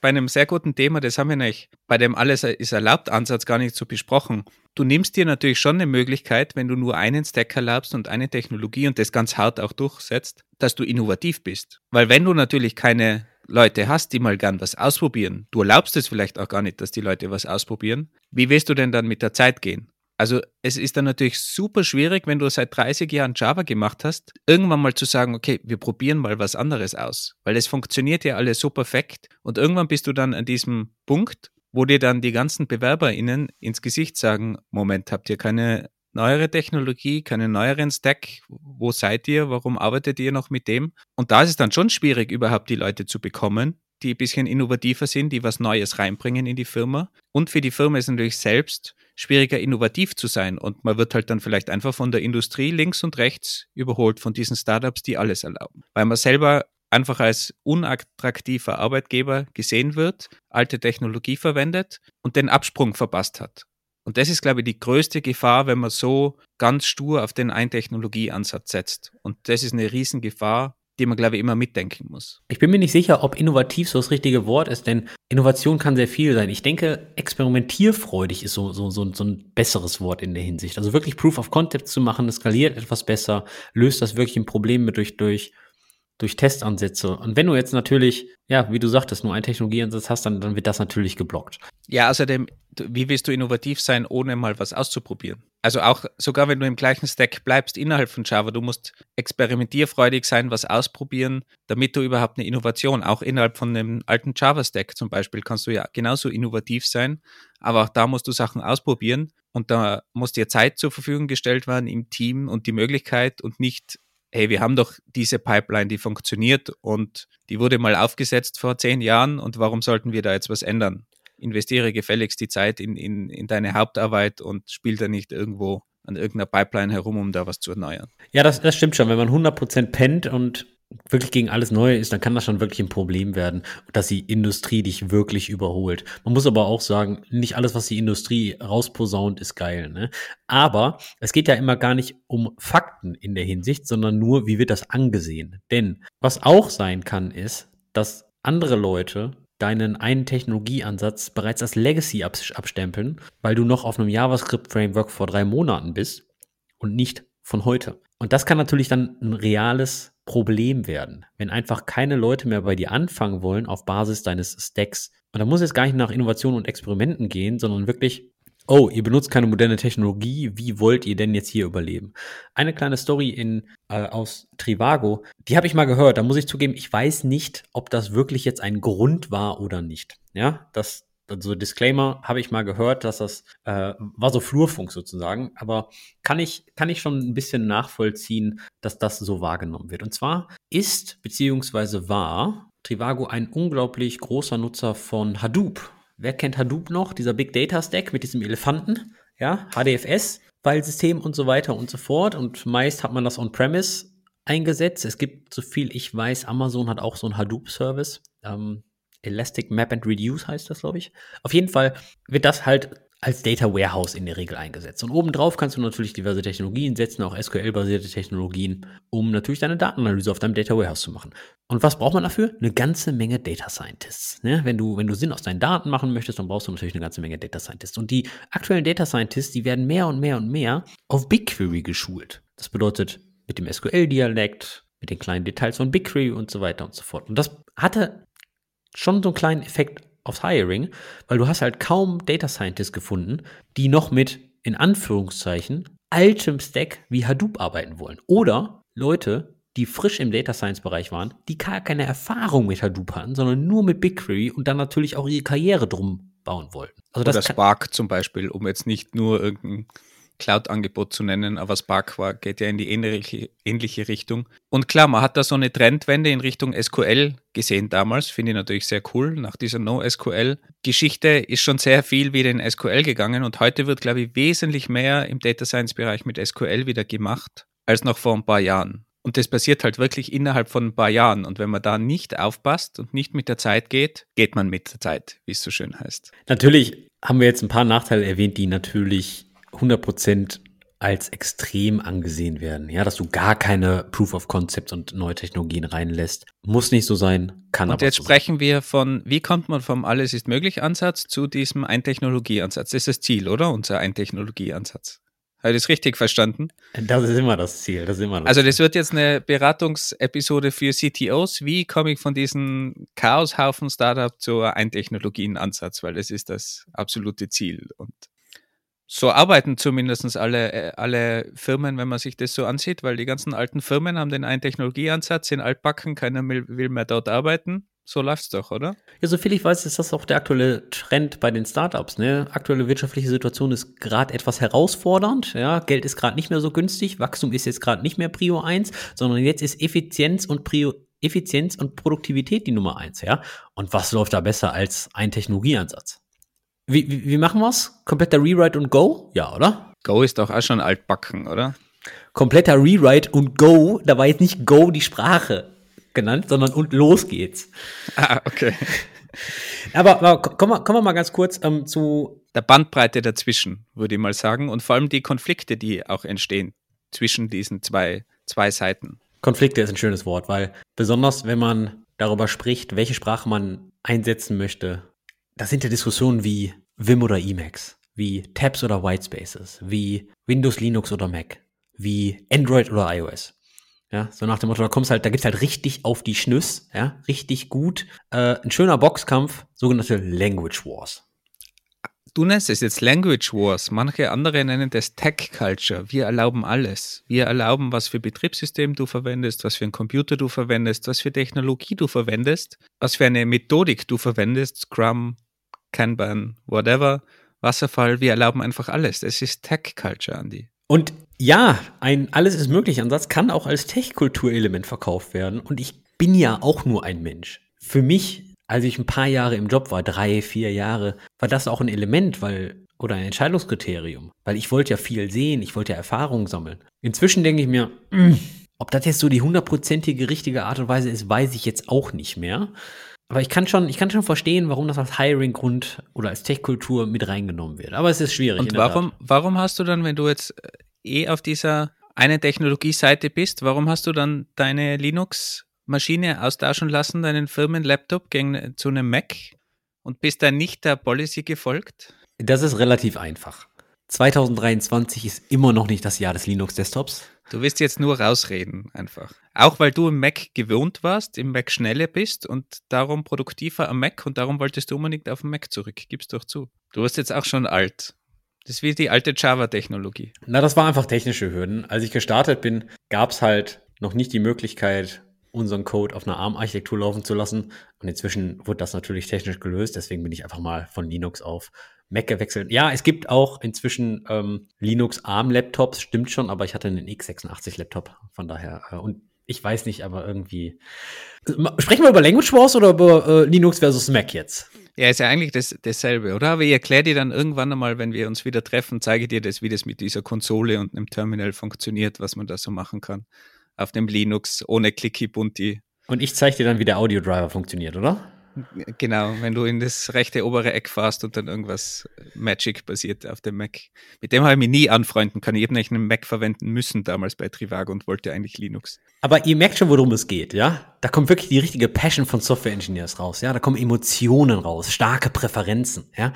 bei einem sehr guten Thema, das haben wir nicht bei dem Alles ist erlaubt Ansatz gar nicht so besprochen. Du nimmst dir natürlich schon eine Möglichkeit, wenn du nur einen Stack erlaubst und eine Technologie und das ganz hart auch durchsetzt, dass du innovativ bist. Weil wenn du natürlich keine Leute hast, die mal gern was ausprobieren, du erlaubst es vielleicht auch gar nicht, dass die Leute was ausprobieren, wie wirst du denn dann mit der Zeit gehen? Also es ist dann natürlich super schwierig, wenn du seit 30 Jahren Java gemacht hast, irgendwann mal zu sagen, okay, wir probieren mal was anderes aus, weil es funktioniert ja alles so perfekt und irgendwann bist du dann an diesem Punkt, wo dir dann die ganzen BewerberInnen ins Gesicht sagen, Moment, habt ihr keine neuere Technologie, keinen neueren Stack? Wo seid ihr? Warum arbeitet ihr noch mit dem? Und da ist es dann schon schwierig, überhaupt die Leute zu bekommen, die ein bisschen innovativer sind, die was Neues reinbringen in die Firma. Und für die Firma ist natürlich selbst schwieriger, innovativ zu sein. Und man wird halt dann vielleicht einfach von der Industrie links und rechts überholt von diesen Startups, die alles erlauben. Weil man selber einfach als unattraktiver Arbeitgeber gesehen wird, alte Technologie verwendet und den Absprung verpasst hat. Und das ist, glaube ich, die größte Gefahr, wenn man so ganz stur auf den einen Technologieansatz setzt. Und das ist eine Riesengefahr, die man, glaube ich, immer mitdenken muss. Ich bin mir nicht sicher, ob innovativ so das richtige Wort ist, denn Innovation kann sehr viel sein. Ich denke, experimentierfreudig ist so, so, so, so ein besseres Wort in der Hinsicht. Also wirklich Proof of Concept zu machen, skaliert etwas besser, löst das wirklich ein Problem mit durch, durch, durch Testansätze. Und wenn du jetzt natürlich, ja, wie du sagtest, nur einen Technologieansatz hast, dann, dann wird das natürlich geblockt. Ja, außerdem, wie willst du innovativ sein, ohne mal was auszuprobieren? Also auch sogar wenn du im gleichen Stack bleibst innerhalb von Java, du musst experimentierfreudig sein, was ausprobieren, damit du überhaupt eine Innovation, auch innerhalb von einem alten Java-Stack zum Beispiel, kannst du ja genauso innovativ sein, aber auch da musst du Sachen ausprobieren und da muss dir Zeit zur Verfügung gestellt werden im Team und die Möglichkeit und nicht, hey, wir haben doch diese Pipeline, die funktioniert und die wurde mal aufgesetzt vor zehn Jahren und warum sollten wir da jetzt was ändern? investiere gefälligst die Zeit in, in, in deine Hauptarbeit und spiel da nicht irgendwo an irgendeiner Pipeline herum, um da was zu erneuern. Ja, das, das stimmt schon. Wenn man 100% pennt und wirklich gegen alles Neue ist, dann kann das schon wirklich ein Problem werden, dass die Industrie dich wirklich überholt. Man muss aber auch sagen, nicht alles, was die Industrie rausposaunt, ist geil. Ne? Aber es geht ja immer gar nicht um Fakten in der Hinsicht, sondern nur, wie wird das angesehen. Denn was auch sein kann, ist, dass andere Leute deinen einen Technologieansatz bereits als Legacy abstempeln, weil du noch auf einem JavaScript-Framework vor drei Monaten bist und nicht von heute. Und das kann natürlich dann ein reales Problem werden, wenn einfach keine Leute mehr bei dir anfangen wollen auf Basis deines Stacks. Und da muss es gar nicht nach Innovationen und Experimenten gehen, sondern wirklich oh, ihr benutzt keine moderne Technologie, wie wollt ihr denn jetzt hier überleben? Eine kleine Story in, äh, aus Trivago, die habe ich mal gehört, da muss ich zugeben, ich weiß nicht, ob das wirklich jetzt ein Grund war oder nicht. Ja, das, also Disclaimer habe ich mal gehört, dass das äh, war so Flurfunk sozusagen, aber kann ich, kann ich schon ein bisschen nachvollziehen, dass das so wahrgenommen wird. Und zwar ist beziehungsweise war Trivago ein unglaublich großer Nutzer von Hadoop. Wer kennt Hadoop noch? Dieser Big Data Stack mit diesem Elefanten, ja, HDFS, Filesystem und so weiter und so fort. Und meist hat man das on-premise eingesetzt. Es gibt, so viel ich weiß, Amazon hat auch so einen Hadoop-Service. Ähm, Elastic Map and Reduce heißt das, glaube ich. Auf jeden Fall wird das halt als Data Warehouse in der Regel eingesetzt. Und obendrauf kannst du natürlich diverse Technologien setzen, auch SQL-basierte Technologien, um natürlich deine Datenanalyse auf deinem Data Warehouse zu machen. Und was braucht man dafür? Eine ganze Menge Data Scientists. Ne? Wenn, du, wenn du Sinn aus deinen Daten machen möchtest, dann brauchst du natürlich eine ganze Menge Data Scientists. Und die aktuellen Data Scientists, die werden mehr und mehr und mehr auf BigQuery geschult. Das bedeutet mit dem SQL-Dialekt, mit den kleinen Details von BigQuery und so weiter und so fort. Und das hatte schon so einen kleinen Effekt aufs Hiring, weil du hast halt kaum Data Scientists gefunden, die noch mit, in Anführungszeichen, altem Stack wie Hadoop arbeiten wollen. Oder Leute, die frisch im Data Science Bereich waren, die gar keine Erfahrung mit Hadoop hatten, sondern nur mit BigQuery und dann natürlich auch ihre Karriere drum bauen wollten. Also das Oder Spark zum Beispiel, um jetzt nicht nur irgendein Cloud-Angebot zu nennen, aber Spark war, geht ja in die ähnliche, ähnliche Richtung. Und klar, man hat da so eine Trendwende in Richtung SQL gesehen damals, finde ich natürlich sehr cool. Nach dieser No-SQL-Geschichte ist schon sehr viel wieder in SQL gegangen und heute wird, glaube ich, wesentlich mehr im Data Science-Bereich mit SQL wieder gemacht als noch vor ein paar Jahren. Und das passiert halt wirklich innerhalb von ein paar Jahren. Und wenn man da nicht aufpasst und nicht mit der Zeit geht, geht man mit der Zeit, wie es so schön heißt. Natürlich haben wir jetzt ein paar Nachteile erwähnt, die natürlich 100% als extrem angesehen werden. Ja, dass du gar keine Proof of Concept und neue Technologien reinlässt. Muss nicht so sein, kann und aber jetzt so sprechen wir von, wie kommt man vom Alles ist möglich Ansatz zu diesem Ein-Technologie-Ansatz? Das ist das Ziel, oder? Unser Ein-Technologie-Ansatz. Habe ich das richtig verstanden? Das ist immer das Ziel. Das ist immer das Also Ziel. das wird jetzt eine Beratungsepisode für CTOs. Wie komme ich von diesem Chaoshaufen Startup zu einem Technologienansatz? Weil das ist das absolute Ziel. Und so arbeiten zumindest alle, äh, alle Firmen, wenn man sich das so ansieht, weil die ganzen alten Firmen haben den einen Technologieansatz, sind altbacken, keiner will mehr dort arbeiten. So läuft's doch, oder? Ja, soviel ich weiß, ist das auch der aktuelle Trend bei den Startups. Ne? Aktuelle wirtschaftliche Situation ist gerade etwas herausfordernd. Ja? Geld ist gerade nicht mehr so günstig. Wachstum ist jetzt gerade nicht mehr Prio 1, sondern jetzt ist Effizienz und Prio Effizienz und Produktivität die Nummer 1. Ja? Und was läuft da besser als ein Technologieansatz? Wie, wie, wie machen wir's? Kompletter Rewrite und Go? Ja, oder? Go ist doch auch schon altbacken, oder? Kompletter Rewrite und Go, da war jetzt nicht Go die Sprache genannt, sondern und los geht's. Ah, okay. Aber, aber kommen, wir, kommen wir mal ganz kurz ähm, zu Der Bandbreite dazwischen, würde ich mal sagen. Und vor allem die Konflikte, die auch entstehen zwischen diesen zwei, zwei Seiten. Konflikte ist ein schönes Wort, weil besonders wenn man darüber spricht, welche Sprache man einsetzen möchte, das sind ja Diskussionen wie Vim oder Emacs, wie Tabs oder Whitespaces, wie Windows, Linux oder Mac, wie Android oder iOS. Ja, so nach dem Motto, da kommst halt, da gibt's halt richtig auf die Schnüss, ja, richtig gut. Äh, ein schöner Boxkampf, sogenannte Language Wars. Du nennst es jetzt Language Wars, manche andere nennen das Tech Culture. Wir erlauben alles. Wir erlauben, was für Betriebssystem du verwendest, was für einen Computer du verwendest, was für Technologie du verwendest, was für eine Methodik du verwendest, Scrum, Kanban, whatever, Wasserfall. Wir erlauben einfach alles. Das ist Tech Culture, Andy. Und ja, ein Alles ist möglich Ansatz kann auch als Tech-Kulturelement verkauft werden. Und ich bin ja auch nur ein Mensch. Für mich, als ich ein paar Jahre im Job war, drei, vier Jahre, war das auch ein Element, weil, oder ein Entscheidungskriterium. Weil ich wollte ja viel sehen, ich wollte ja Erfahrungen sammeln. Inzwischen denke ich mir, mm, ob das jetzt so die hundertprozentige richtige Art und Weise ist, weiß ich jetzt auch nicht mehr. Aber ich kann schon, ich kann schon verstehen, warum das als Hiring-Grund oder als Tech-Kultur mit reingenommen wird. Aber es ist schwierig. Und warum, warum hast du dann, wenn du jetzt äh, eh auf dieser einen Technologieseite bist, warum hast du dann deine Linux-Maschine austauschen lassen, deinen Firmen-Laptop gegen zu einem Mac und bist dann nicht der Policy gefolgt? Das ist relativ einfach. 2023 ist immer noch nicht das Jahr des Linux-Desktops. Du wirst jetzt nur rausreden, einfach. Auch weil du im Mac gewohnt warst, im Mac schneller bist und darum produktiver am Mac und darum wolltest du unbedingt auf den Mac zurück. Gib's doch zu. Du wirst jetzt auch schon alt. Das ist wie die alte Java-Technologie. Na, das war einfach technische Hürden. Als ich gestartet bin, gab es halt noch nicht die Möglichkeit, unseren Code auf einer ARM-Architektur laufen zu lassen. Und inzwischen wurde das natürlich technisch gelöst. Deswegen bin ich einfach mal von Linux auf Mac gewechselt. Ja, es gibt auch inzwischen ähm, Linux ARM-Laptops, stimmt schon, aber ich hatte einen x86-Laptop. Von daher, äh, und ich weiß nicht, aber irgendwie. Sprechen wir über Language Wars oder über äh, Linux versus Mac jetzt? Ja, ist ja eigentlich das, dasselbe, oder? Aber ich erkläre dir dann irgendwann einmal, wenn wir uns wieder treffen, zeige dir das, wie das mit dieser Konsole und einem Terminal funktioniert, was man da so machen kann. Auf dem Linux ohne Clicky Bunti. Und ich zeige dir dann, wie der Audio-Driver funktioniert, oder? Genau, wenn du in das rechte obere Eck fährst und dann irgendwas Magic basiert auf dem Mac. Mit dem habe ich mich nie anfreunden können. Ich habe nämlich einen Mac verwenden müssen damals bei Trivago und wollte eigentlich Linux. Aber ihr merkt schon, worum es geht, ja? Da kommt wirklich die richtige Passion von Software Engineers raus, ja? Da kommen Emotionen raus, starke Präferenzen, ja?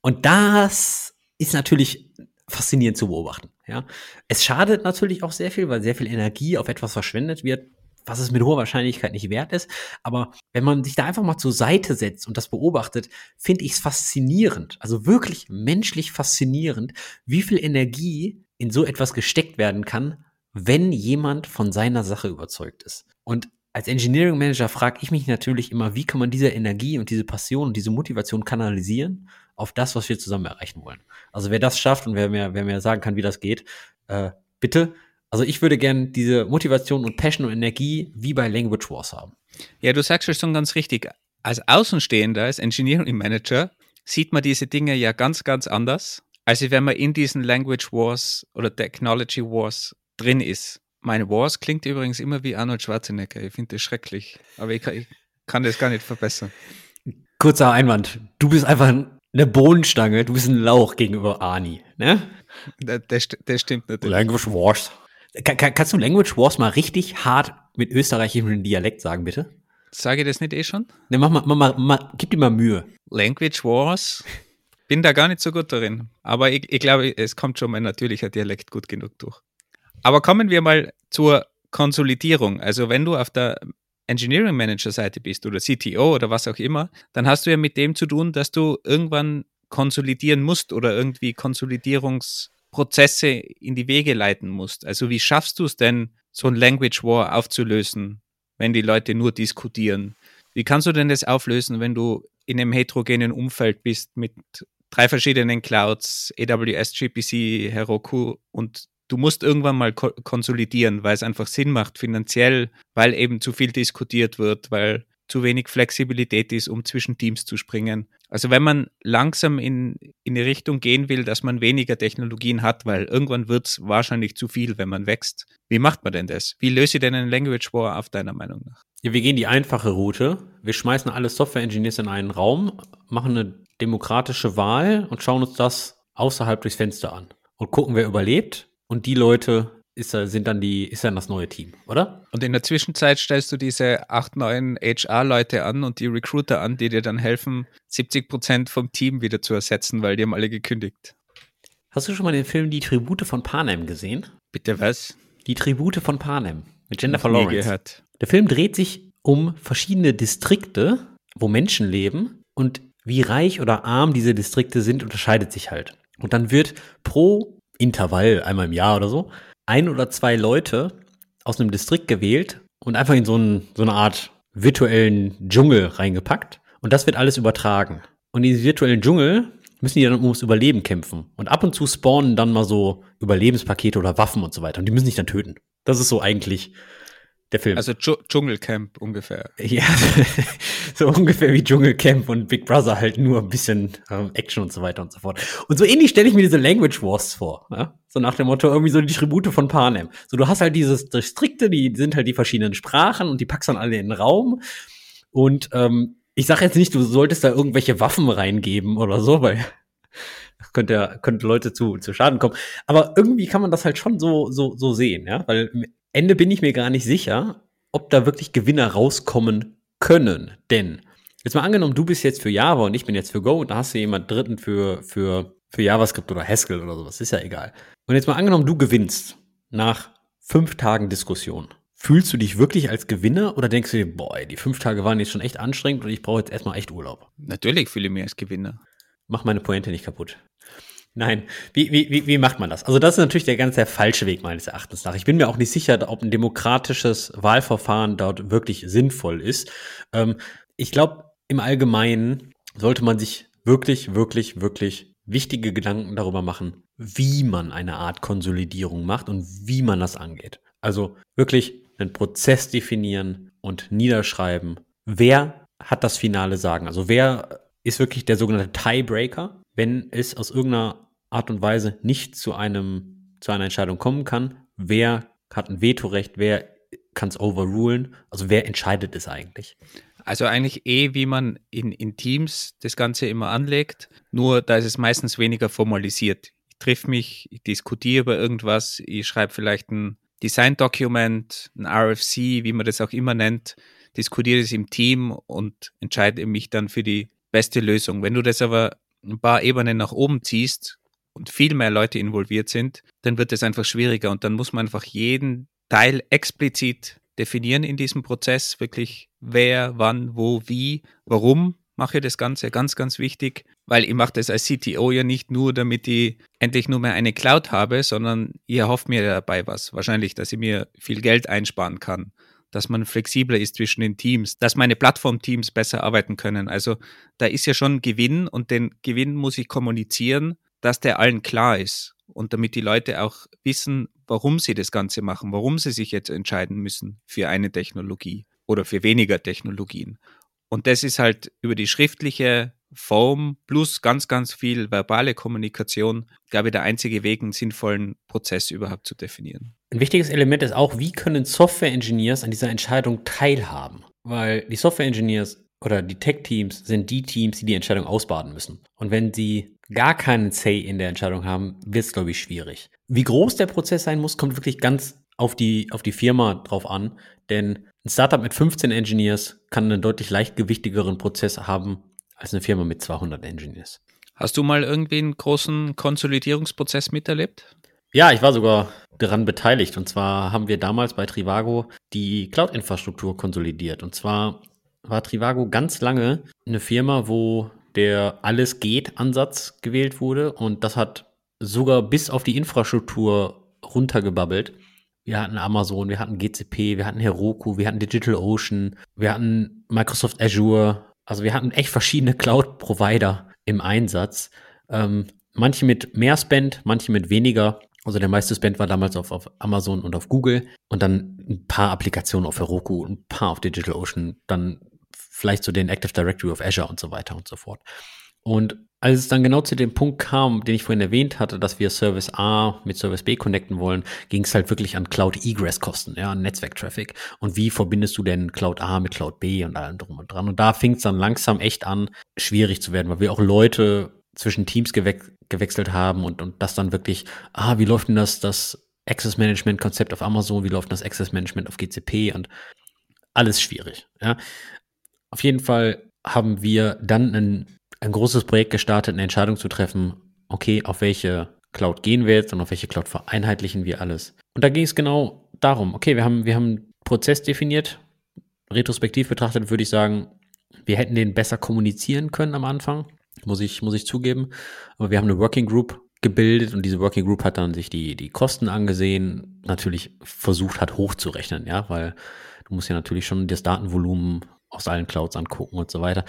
Und das ist natürlich faszinierend zu beobachten, ja? Es schadet natürlich auch sehr viel, weil sehr viel Energie auf etwas verschwendet wird, was es mit hoher Wahrscheinlichkeit nicht wert ist. Aber wenn man sich da einfach mal zur Seite setzt und das beobachtet, finde ich es faszinierend, also wirklich menschlich faszinierend, wie viel Energie in so etwas gesteckt werden kann, wenn jemand von seiner Sache überzeugt ist. Und als Engineering Manager frage ich mich natürlich immer, wie kann man diese Energie und diese Passion und diese Motivation kanalisieren auf das, was wir zusammen erreichen wollen. Also wer das schafft und wer mir, wer mir sagen kann, wie das geht, äh, bitte also ich würde gerne diese Motivation und Passion und Energie wie bei Language Wars haben. Ja, du sagst es schon ganz richtig. Als Außenstehender, als Engineering Manager, sieht man diese Dinge ja ganz, ganz anders, als wenn man in diesen Language Wars oder Technology Wars drin ist. Meine Wars klingt übrigens immer wie Arnold Schwarzenegger. Ich finde das schrecklich. Aber ich kann, ich kann das gar nicht verbessern. Kurzer Einwand. Du bist einfach eine Bohnenstange, du bist ein Lauch gegenüber Ani, ne? Das, das, das stimmt natürlich. Language Wars. Kann, kannst du Language Wars mal richtig hart mit österreichischem Dialekt sagen, bitte? Sage ich das nicht eh schon? Ne, mach mal, mach mal, mach, gib dir mal Mühe. Language Wars. Bin da gar nicht so gut darin. Aber ich, ich glaube, es kommt schon mein natürlicher Dialekt gut genug durch. Aber kommen wir mal zur Konsolidierung. Also wenn du auf der Engineering Manager Seite bist oder CTO oder was auch immer, dann hast du ja mit dem zu tun, dass du irgendwann konsolidieren musst oder irgendwie Konsolidierungsprozesse in die Wege leiten musst. Also wie schaffst du es denn, so ein Language War aufzulösen, wenn die Leute nur diskutieren? Wie kannst du denn das auflösen, wenn du in einem heterogenen Umfeld bist mit drei verschiedenen Clouds, AWS, GPC, Heroku und du musst irgendwann mal ko konsolidieren, weil es einfach Sinn macht finanziell, weil eben zu viel diskutiert wird, weil zu wenig Flexibilität ist, um zwischen Teams zu springen. Also wenn man langsam in, in die Richtung gehen will, dass man weniger Technologien hat, weil irgendwann wird es wahrscheinlich zu viel, wenn man wächst. Wie macht man denn das? Wie löse ich denn einen Language War auf deiner Meinung nach? Ja, wir gehen die einfache Route. Wir schmeißen alle Software-Engineers in einen Raum, machen eine demokratische Wahl und schauen uns das außerhalb durchs Fenster an. Und gucken, wer überlebt. Und die Leute, ist, sind dann die, ist dann das neue Team, oder? Und in der Zwischenzeit stellst du diese acht, neun HR-Leute an und die Recruiter an, die dir dann helfen, 70 Prozent vom Team wieder zu ersetzen, weil die haben alle gekündigt. Hast du schon mal den Film Die Tribute von Panem gesehen? Bitte was? Die Tribute von Panem mit Jennifer Nie Lawrence. gehört. Der Film dreht sich um verschiedene Distrikte, wo Menschen leben und wie reich oder arm diese Distrikte sind, unterscheidet sich halt. Und dann wird pro Intervall, einmal im Jahr oder so, ein oder zwei Leute aus einem Distrikt gewählt und einfach in so, ein, so eine Art virtuellen Dschungel reingepackt. Und das wird alles übertragen. Und in diesem virtuellen Dschungel müssen die dann ums Überleben kämpfen. Und ab und zu spawnen dann mal so Überlebenspakete oder Waffen und so weiter. Und die müssen sich dann töten. Das ist so eigentlich der Film. Also Dschungelcamp ungefähr. Ja, so ungefähr wie Dschungelcamp und Big Brother halt nur ein bisschen ähm, Action und so weiter und so fort. Und so ähnlich stelle ich mir diese Language Wars vor. Ja? So nach dem Motto irgendwie so die Tribute von Panem. So du hast halt dieses Distrikte, die sind halt die verschiedenen Sprachen und die packst dann alle in den Raum. Und ähm, ich sage jetzt nicht, du solltest da irgendwelche Waffen reingeben oder so, weil könnte, könnte Leute zu, zu Schaden kommen. Aber irgendwie kann man das halt schon so, so, so sehen, ja, weil Ende bin ich mir gar nicht sicher, ob da wirklich Gewinner rauskommen können. Denn, jetzt mal angenommen, du bist jetzt für Java und ich bin jetzt für Go und da hast du jemand Dritten für, für, für JavaScript oder Haskell oder sowas, ist ja egal. Und jetzt mal angenommen, du gewinnst nach fünf Tagen Diskussion. Fühlst du dich wirklich als Gewinner oder denkst du dir, boah, die fünf Tage waren jetzt schon echt anstrengend und ich brauche jetzt erstmal echt Urlaub? Natürlich fühle ich mich als Gewinner. Mach meine Pointe nicht kaputt. Nein, wie, wie, wie, macht man das? Also das ist natürlich der ganz der falsche Weg meines Erachtens nach. Ich bin mir auch nicht sicher, ob ein demokratisches Wahlverfahren dort wirklich sinnvoll ist. Ähm, ich glaube, im Allgemeinen sollte man sich wirklich, wirklich, wirklich wichtige Gedanken darüber machen, wie man eine Art Konsolidierung macht und wie man das angeht. Also wirklich einen Prozess definieren und niederschreiben. Wer hat das finale Sagen? Also wer ist wirklich der sogenannte Tiebreaker? Wenn es aus irgendeiner Art und Weise nicht zu einem, zu einer Entscheidung kommen kann, wer hat ein Vetorecht, wer kann es overrulen, also wer entscheidet es eigentlich? Also eigentlich eh, wie man in, in Teams das Ganze immer anlegt, nur da ist es meistens weniger formalisiert. Ich triff mich, ich diskutiere über irgendwas, ich schreibe vielleicht ein Design-Document, ein RFC, wie man das auch immer nennt, diskutiere es im Team und entscheide mich dann für die beste Lösung. Wenn du das aber ein paar Ebenen nach oben ziehst und viel mehr Leute involviert sind, dann wird es einfach schwieriger und dann muss man einfach jeden Teil explizit definieren in diesem Prozess, wirklich wer, wann, wo, wie, warum mache ich das Ganze, ganz, ganz wichtig, weil ich mache das als CTO ja nicht nur, damit ich endlich nur mehr eine Cloud habe, sondern ihr hofft mir dabei was. Wahrscheinlich, dass ich mir viel Geld einsparen kann dass man flexibler ist zwischen den Teams, dass meine Plattformteams besser arbeiten können. Also da ist ja schon Gewinn und den Gewinn muss ich kommunizieren, dass der allen klar ist. Und damit die Leute auch wissen, warum sie das Ganze machen, warum sie sich jetzt entscheiden müssen für eine Technologie oder für weniger Technologien. Und das ist halt über die schriftliche Form plus ganz, ganz viel verbale Kommunikation, glaube ich, der einzige Weg, einen sinnvollen Prozess überhaupt zu definieren. Ein wichtiges Element ist auch, wie können Software-Engineers an dieser Entscheidung teilhaben? Weil die Software-Engineers oder die Tech-Teams sind die Teams, die die Entscheidung ausbaden müssen. Und wenn sie gar keinen Say in der Entscheidung haben, wird es, glaube ich, schwierig. Wie groß der Prozess sein muss, kommt wirklich ganz auf die, auf die Firma drauf an. Denn ein Startup mit 15 Engineers kann einen deutlich leichtgewichtigeren Prozess haben als eine Firma mit 200 Engineers. Hast du mal irgendwie einen großen Konsolidierungsprozess miterlebt? Ja, ich war sogar daran beteiligt. Und zwar haben wir damals bei Trivago die Cloud-Infrastruktur konsolidiert. Und zwar war Trivago ganz lange eine Firma, wo der Alles geht Ansatz gewählt wurde. Und das hat sogar bis auf die Infrastruktur runtergebabbelt. Wir hatten Amazon, wir hatten GCP, wir hatten Heroku, wir hatten DigitalOcean, wir hatten Microsoft Azure. Also wir hatten echt verschiedene Cloud-Provider im Einsatz. Ähm, manche mit mehr Spend, manche mit weniger. Also der meiste Spend war damals auf, auf Amazon und auf Google und dann ein paar Applikationen auf Heroku, ein paar auf DigitalOcean, dann vielleicht so den Active Directory of Azure und so weiter und so fort. Und als es dann genau zu dem Punkt kam, den ich vorhin erwähnt hatte, dass wir Service A mit Service B connecten wollen, ging es halt wirklich an Cloud Egress Kosten, ja, an Netzwerktraffic. Und wie verbindest du denn Cloud A mit Cloud B und allem drum und dran? Und da fing es dann langsam echt an, schwierig zu werden, weil wir auch Leute zwischen Teams gewe gewechselt haben und, und das dann wirklich, ah, wie läuft denn das, das Access Management Konzept auf Amazon, wie läuft das Access Management auf GCP und alles schwierig, ja. Auf jeden Fall haben wir dann ein ein großes Projekt gestartet, eine Entscheidung zu treffen, okay, auf welche Cloud gehen wir jetzt und auf welche Cloud vereinheitlichen wir alles. Und da ging es genau darum, okay, wir haben, wir haben einen Prozess definiert. Retrospektiv betrachtet würde ich sagen, wir hätten den besser kommunizieren können am Anfang, muss ich, muss ich zugeben. Aber wir haben eine Working Group gebildet und diese Working Group hat dann sich die, die Kosten angesehen, natürlich versucht hat hochzurechnen, ja, weil du musst ja natürlich schon das Datenvolumen aus allen Clouds angucken und so weiter.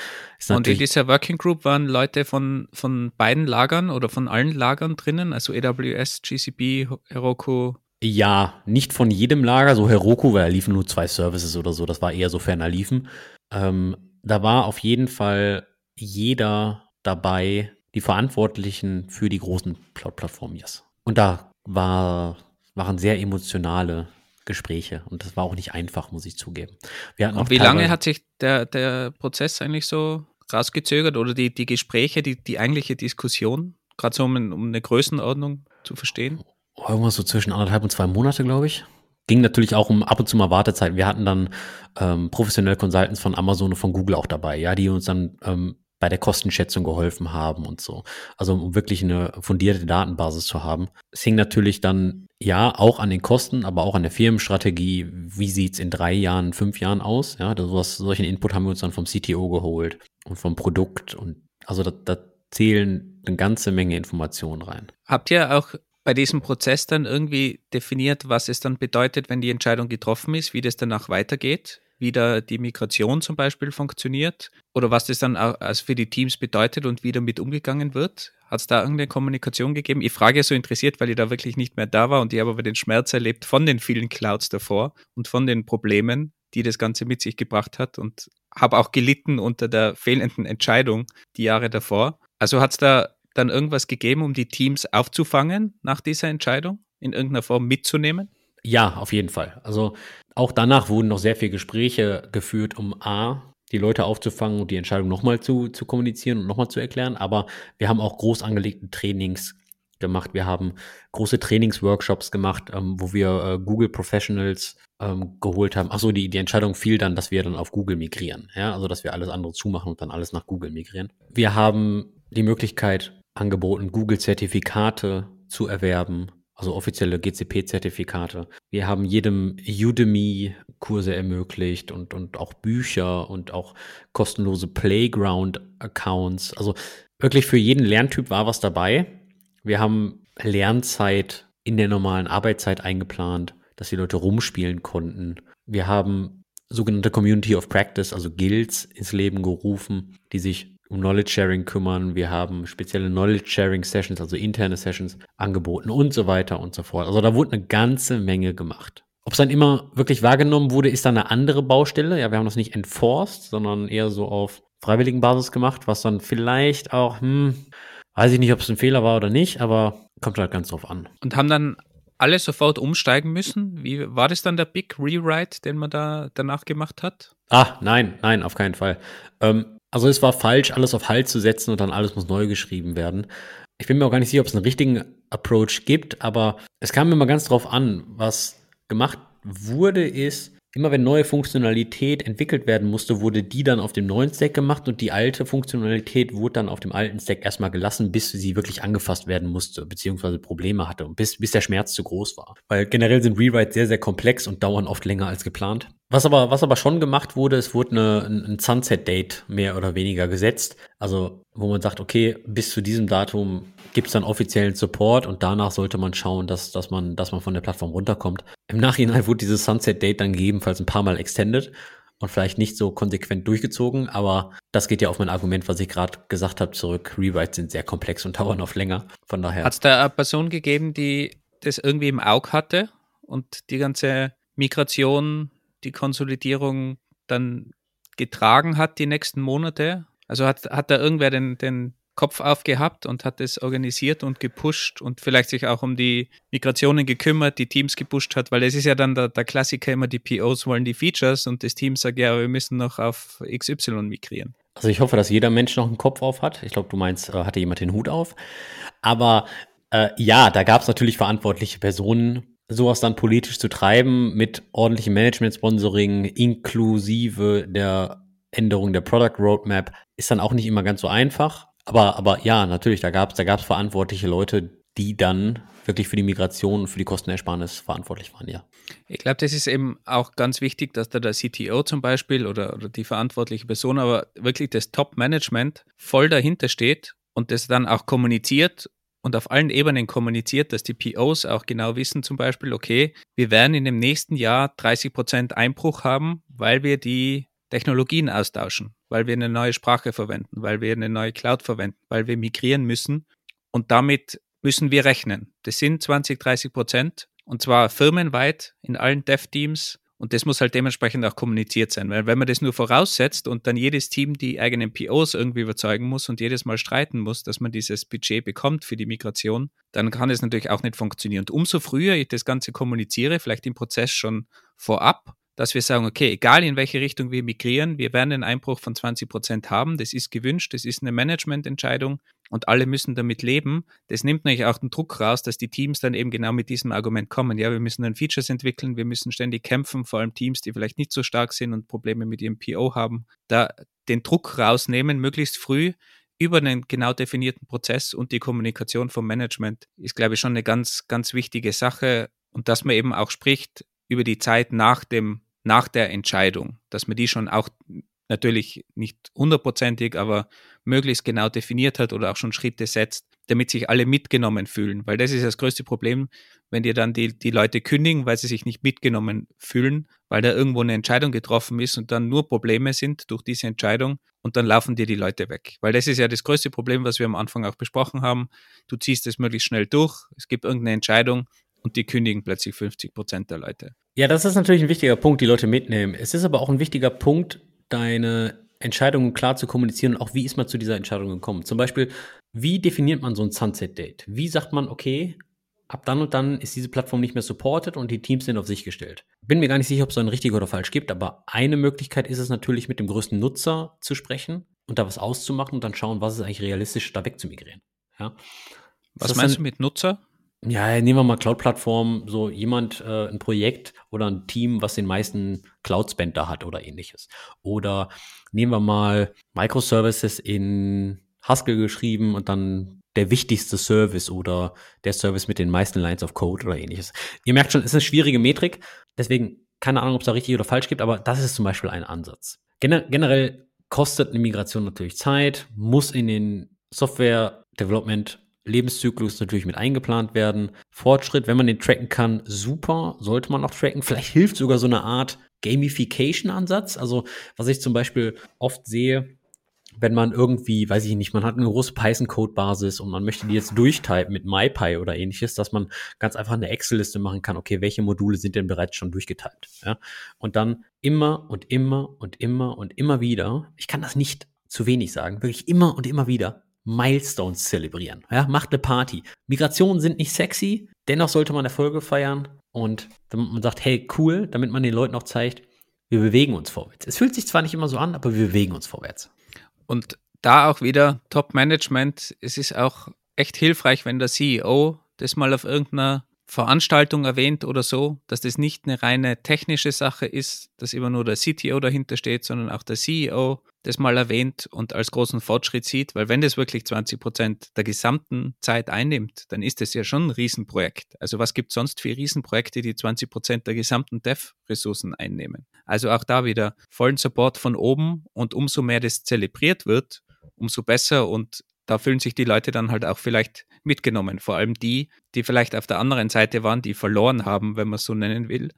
und in dieser Working Group waren Leute von, von beiden Lagern oder von allen Lagern drinnen, also AWS, GCP, Heroku? Ja, nicht von jedem Lager, so Heroku, weil da liefen nur zwei Services oder so, das war eher so ferner liefen. Ähm, da war auf jeden Fall jeder dabei, die Verantwortlichen für die großen Cloud-Plattformen, yes. Und da war, waren sehr emotionale Gespräche. Und das war auch nicht einfach, muss ich zugeben. und wie lange hat sich der, der Prozess eigentlich so rausgezögert oder die, die Gespräche, die, die eigentliche Diskussion, gerade so um, um eine Größenordnung zu verstehen? Irgendwas so zwischen anderthalb und zwei Monate, glaube ich. Ging natürlich auch um ab und zu mal Wartezeiten. Wir hatten dann ähm, professionelle Consultants von Amazon und von Google auch dabei, ja, die uns dann ähm, bei der Kostenschätzung geholfen haben und so. Also um wirklich eine fundierte Datenbasis zu haben. Es hing natürlich dann ja auch an den Kosten, aber auch an der Firmenstrategie. Wie sieht's in drei Jahren, fünf Jahren aus? Ja, sowas, solchen Input haben wir uns dann vom CTO geholt und vom Produkt und also da, da zählen eine ganze Menge Informationen rein. Habt ihr auch bei diesem Prozess dann irgendwie definiert, was es dann bedeutet, wenn die Entscheidung getroffen ist, wie das danach weitergeht? Wie da die Migration zum Beispiel funktioniert oder was das dann auch für die Teams bedeutet und wie damit umgegangen wird? Hat es da irgendeine Kommunikation gegeben? Ich frage so interessiert, weil ich da wirklich nicht mehr da war und ich habe aber den Schmerz erlebt von den vielen Clouds davor und von den Problemen, die das Ganze mit sich gebracht hat und habe auch gelitten unter der fehlenden Entscheidung die Jahre davor. Also hat es da dann irgendwas gegeben, um die Teams aufzufangen nach dieser Entscheidung, in irgendeiner Form mitzunehmen? Ja, auf jeden Fall. Also auch danach wurden noch sehr viele Gespräche geführt, um A, die Leute aufzufangen und die Entscheidung nochmal zu, zu kommunizieren und nochmal zu erklären. Aber wir haben auch groß angelegte Trainings gemacht. Wir haben große Trainingsworkshops gemacht, ähm, wo wir äh, Google Professionals ähm, geholt haben. Achso, die, die Entscheidung fiel dann, dass wir dann auf Google migrieren. Ja, also dass wir alles andere zumachen und dann alles nach Google migrieren. Wir haben die Möglichkeit angeboten, Google-Zertifikate zu erwerben also offizielle GCP-Zertifikate. Wir haben jedem Udemy-Kurse ermöglicht und, und auch Bücher und auch kostenlose Playground-Accounts. Also wirklich für jeden Lerntyp war was dabei. Wir haben Lernzeit in der normalen Arbeitszeit eingeplant, dass die Leute rumspielen konnten. Wir haben sogenannte Community of Practice, also Guilds, ins Leben gerufen, die sich um Knowledge Sharing kümmern. Wir haben spezielle Knowledge Sharing Sessions, also interne Sessions angeboten und so weiter und so fort. Also da wurde eine ganze Menge gemacht. Ob es dann immer wirklich wahrgenommen wurde, ist dann eine andere Baustelle. Ja, wir haben das nicht enforced, sondern eher so auf freiwilligen Basis gemacht, was dann vielleicht auch, hm, weiß ich nicht, ob es ein Fehler war oder nicht, aber kommt halt ganz drauf an. Und haben dann alle sofort umsteigen müssen? Wie war das dann der Big Rewrite, den man da danach gemacht hat? Ah, nein, nein, auf keinen Fall. Ähm, Also es war falsch, alles auf Halt zu setzen und dann alles muss neu geschrieben werden. Ich bin mir auch gar nicht sicher, ob es einen richtigen Approach gibt, aber es kam immer ganz drauf an, was gemacht wurde, ist, immer wenn neue Funktionalität entwickelt werden musste, wurde die dann auf dem neuen Stack gemacht und die alte Funktionalität wurde dann auf dem alten Stack erstmal gelassen, bis sie wirklich angefasst werden musste, beziehungsweise Probleme hatte und bis, bis der Schmerz zu groß war. Weil generell sind Rewrites sehr, sehr komplex und dauern oft länger als geplant. Was aber, was aber schon gemacht wurde, es wurde eine, ein Sunset-Date mehr oder weniger gesetzt. Also, wo man sagt, okay, bis zu diesem Datum gibt es dann offiziellen Support und danach sollte man schauen, dass, dass, man, dass man von der Plattform runterkommt. Im Nachhinein wurde dieses Sunset-Date dann gegebenenfalls ein paar Mal extended und vielleicht nicht so konsequent durchgezogen, aber das geht ja auf mein Argument, was ich gerade gesagt habe, zurück. Rewrites sind sehr komplex und dauern oft länger. Von daher. Hat es da eine Person gegeben, die das irgendwie im Auge hatte und die ganze Migration die Konsolidierung dann getragen hat die nächsten Monate? Also hat, hat da irgendwer den, den Kopf aufgehabt und hat es organisiert und gepusht und vielleicht sich auch um die Migrationen gekümmert, die Teams gepusht hat, weil es ist ja dann der, der Klassiker immer, die POs wollen die Features und das Team sagt, ja, wir müssen noch auf XY migrieren. Also ich hoffe, dass jeder Mensch noch einen Kopf auf hat. Ich glaube, du meinst, äh, hatte jemand den Hut auf. Aber äh, ja, da gab es natürlich verantwortliche Personen, sowas dann politisch zu treiben mit ordentlichem Management-Sponsoring inklusive der Änderung der Product Roadmap ist dann auch nicht immer ganz so einfach. Aber, aber ja, natürlich, da gab es da gab's verantwortliche Leute, die dann wirklich für die Migration und für die Kostenersparnis verantwortlich waren, ja. Ich glaube, das ist eben auch ganz wichtig, dass da der CTO zum Beispiel oder, oder die verantwortliche Person, aber wirklich das Top-Management voll dahinter steht und das dann auch kommuniziert und auf allen Ebenen kommuniziert, dass die POs auch genau wissen, zum Beispiel, okay, wir werden in dem nächsten Jahr 30 Prozent Einbruch haben, weil wir die Technologien austauschen, weil wir eine neue Sprache verwenden, weil wir eine neue Cloud verwenden, weil wir migrieren müssen. Und damit müssen wir rechnen. Das sind 20, 30 Prozent und zwar firmenweit in allen Dev-Teams und das muss halt dementsprechend auch kommuniziert sein, weil wenn man das nur voraussetzt und dann jedes Team die eigenen POs irgendwie überzeugen muss und jedes Mal streiten muss, dass man dieses Budget bekommt für die Migration, dann kann es natürlich auch nicht funktionieren. Und umso früher ich das Ganze kommuniziere, vielleicht im Prozess schon vorab, dass wir sagen, okay, egal in welche Richtung wir migrieren, wir werden einen Einbruch von 20 Prozent haben. Das ist gewünscht, das ist eine Managemententscheidung und alle müssen damit leben. Das nimmt natürlich auch den Druck raus, dass die Teams dann eben genau mit diesem Argument kommen. Ja, wir müssen dann Features entwickeln, wir müssen ständig kämpfen, vor allem Teams, die vielleicht nicht so stark sind und Probleme mit ihrem PO haben, da den Druck rausnehmen, möglichst früh über einen genau definierten Prozess und die Kommunikation vom Management ist, glaube ich, schon eine ganz, ganz wichtige Sache. Und dass man eben auch spricht, über die Zeit nach dem, nach der Entscheidung, dass man die schon auch natürlich nicht hundertprozentig, aber möglichst genau definiert hat oder auch schon Schritte setzt, damit sich alle mitgenommen fühlen. Weil das ist das größte Problem, wenn dir dann die, die Leute kündigen, weil sie sich nicht mitgenommen fühlen, weil da irgendwo eine Entscheidung getroffen ist und dann nur Probleme sind durch diese Entscheidung und dann laufen dir die Leute weg. Weil das ist ja das größte Problem, was wir am Anfang auch besprochen haben. Du ziehst es möglichst schnell durch, es gibt irgendeine Entscheidung und die kündigen plötzlich 50 Prozent der Leute. Ja, das ist natürlich ein wichtiger Punkt, die Leute mitnehmen. Es ist aber auch ein wichtiger Punkt, deine Entscheidungen klar zu kommunizieren und auch wie ist man zu dieser Entscheidung gekommen. Zum Beispiel, wie definiert man so ein Sunset-Date? Wie sagt man, okay, ab dann und dann ist diese Plattform nicht mehr supported und die Teams sind auf sich gestellt. Bin mir gar nicht sicher, ob es so ein richtig oder falsch gibt, aber eine Möglichkeit ist es natürlich, mit dem größten Nutzer zu sprechen und da was auszumachen und dann schauen, was ist eigentlich realistisch, da wegzumigrieren. Ja. Was meinst du mit Nutzer? Ja, nehmen wir mal Cloud-Plattform, so jemand, äh, ein Projekt oder ein Team, was den meisten Cloud-Spend da hat oder ähnliches. Oder nehmen wir mal Microservices in Haskell geschrieben und dann der wichtigste Service oder der Service mit den meisten Lines of Code oder ähnliches. Ihr merkt schon, es ist eine schwierige Metrik, deswegen keine Ahnung, ob es da richtig oder falsch gibt, aber das ist zum Beispiel ein Ansatz. Gener generell kostet eine Migration natürlich Zeit, muss in den Software Development Lebenszyklus natürlich mit eingeplant werden. Fortschritt, wenn man den tracken kann, super, sollte man auch tracken. Vielleicht hilft sogar so eine Art Gamification-Ansatz. Also, was ich zum Beispiel oft sehe, wenn man irgendwie, weiß ich nicht, man hat eine große Python-Code-Basis und man möchte die jetzt durchtypen mit MyPy oder ähnliches, dass man ganz einfach eine Excel-Liste machen kann, okay, welche Module sind denn bereits schon durchgetypt? Ja? Und dann immer und immer und immer und immer wieder, ich kann das nicht zu wenig sagen, wirklich immer und immer wieder Milestones zelebrieren. Ja, macht eine Party. Migrationen sind nicht sexy, dennoch sollte man Erfolge feiern und damit man sagt, hey, cool, damit man den Leuten auch zeigt, wir bewegen uns vorwärts. Es fühlt sich zwar nicht immer so an, aber wir bewegen uns vorwärts. Und da auch wieder Top-Management. Es ist auch echt hilfreich, wenn der CEO das mal auf irgendeiner Veranstaltung erwähnt oder so, dass das nicht eine reine technische Sache ist, dass immer nur der CTO dahinter steht, sondern auch der CEO das mal erwähnt und als großen Fortschritt sieht, weil wenn das wirklich 20 Prozent der gesamten Zeit einnimmt, dann ist das ja schon ein Riesenprojekt. Also was gibt es sonst für Riesenprojekte, die 20 Prozent der gesamten Dev-Ressourcen einnehmen? Also auch da wieder vollen Support von oben und umso mehr das zelebriert wird, umso besser und da fühlen sich die Leute dann halt auch vielleicht mitgenommen. Vor allem die, die vielleicht auf der anderen Seite waren, die verloren haben, wenn man es so nennen will.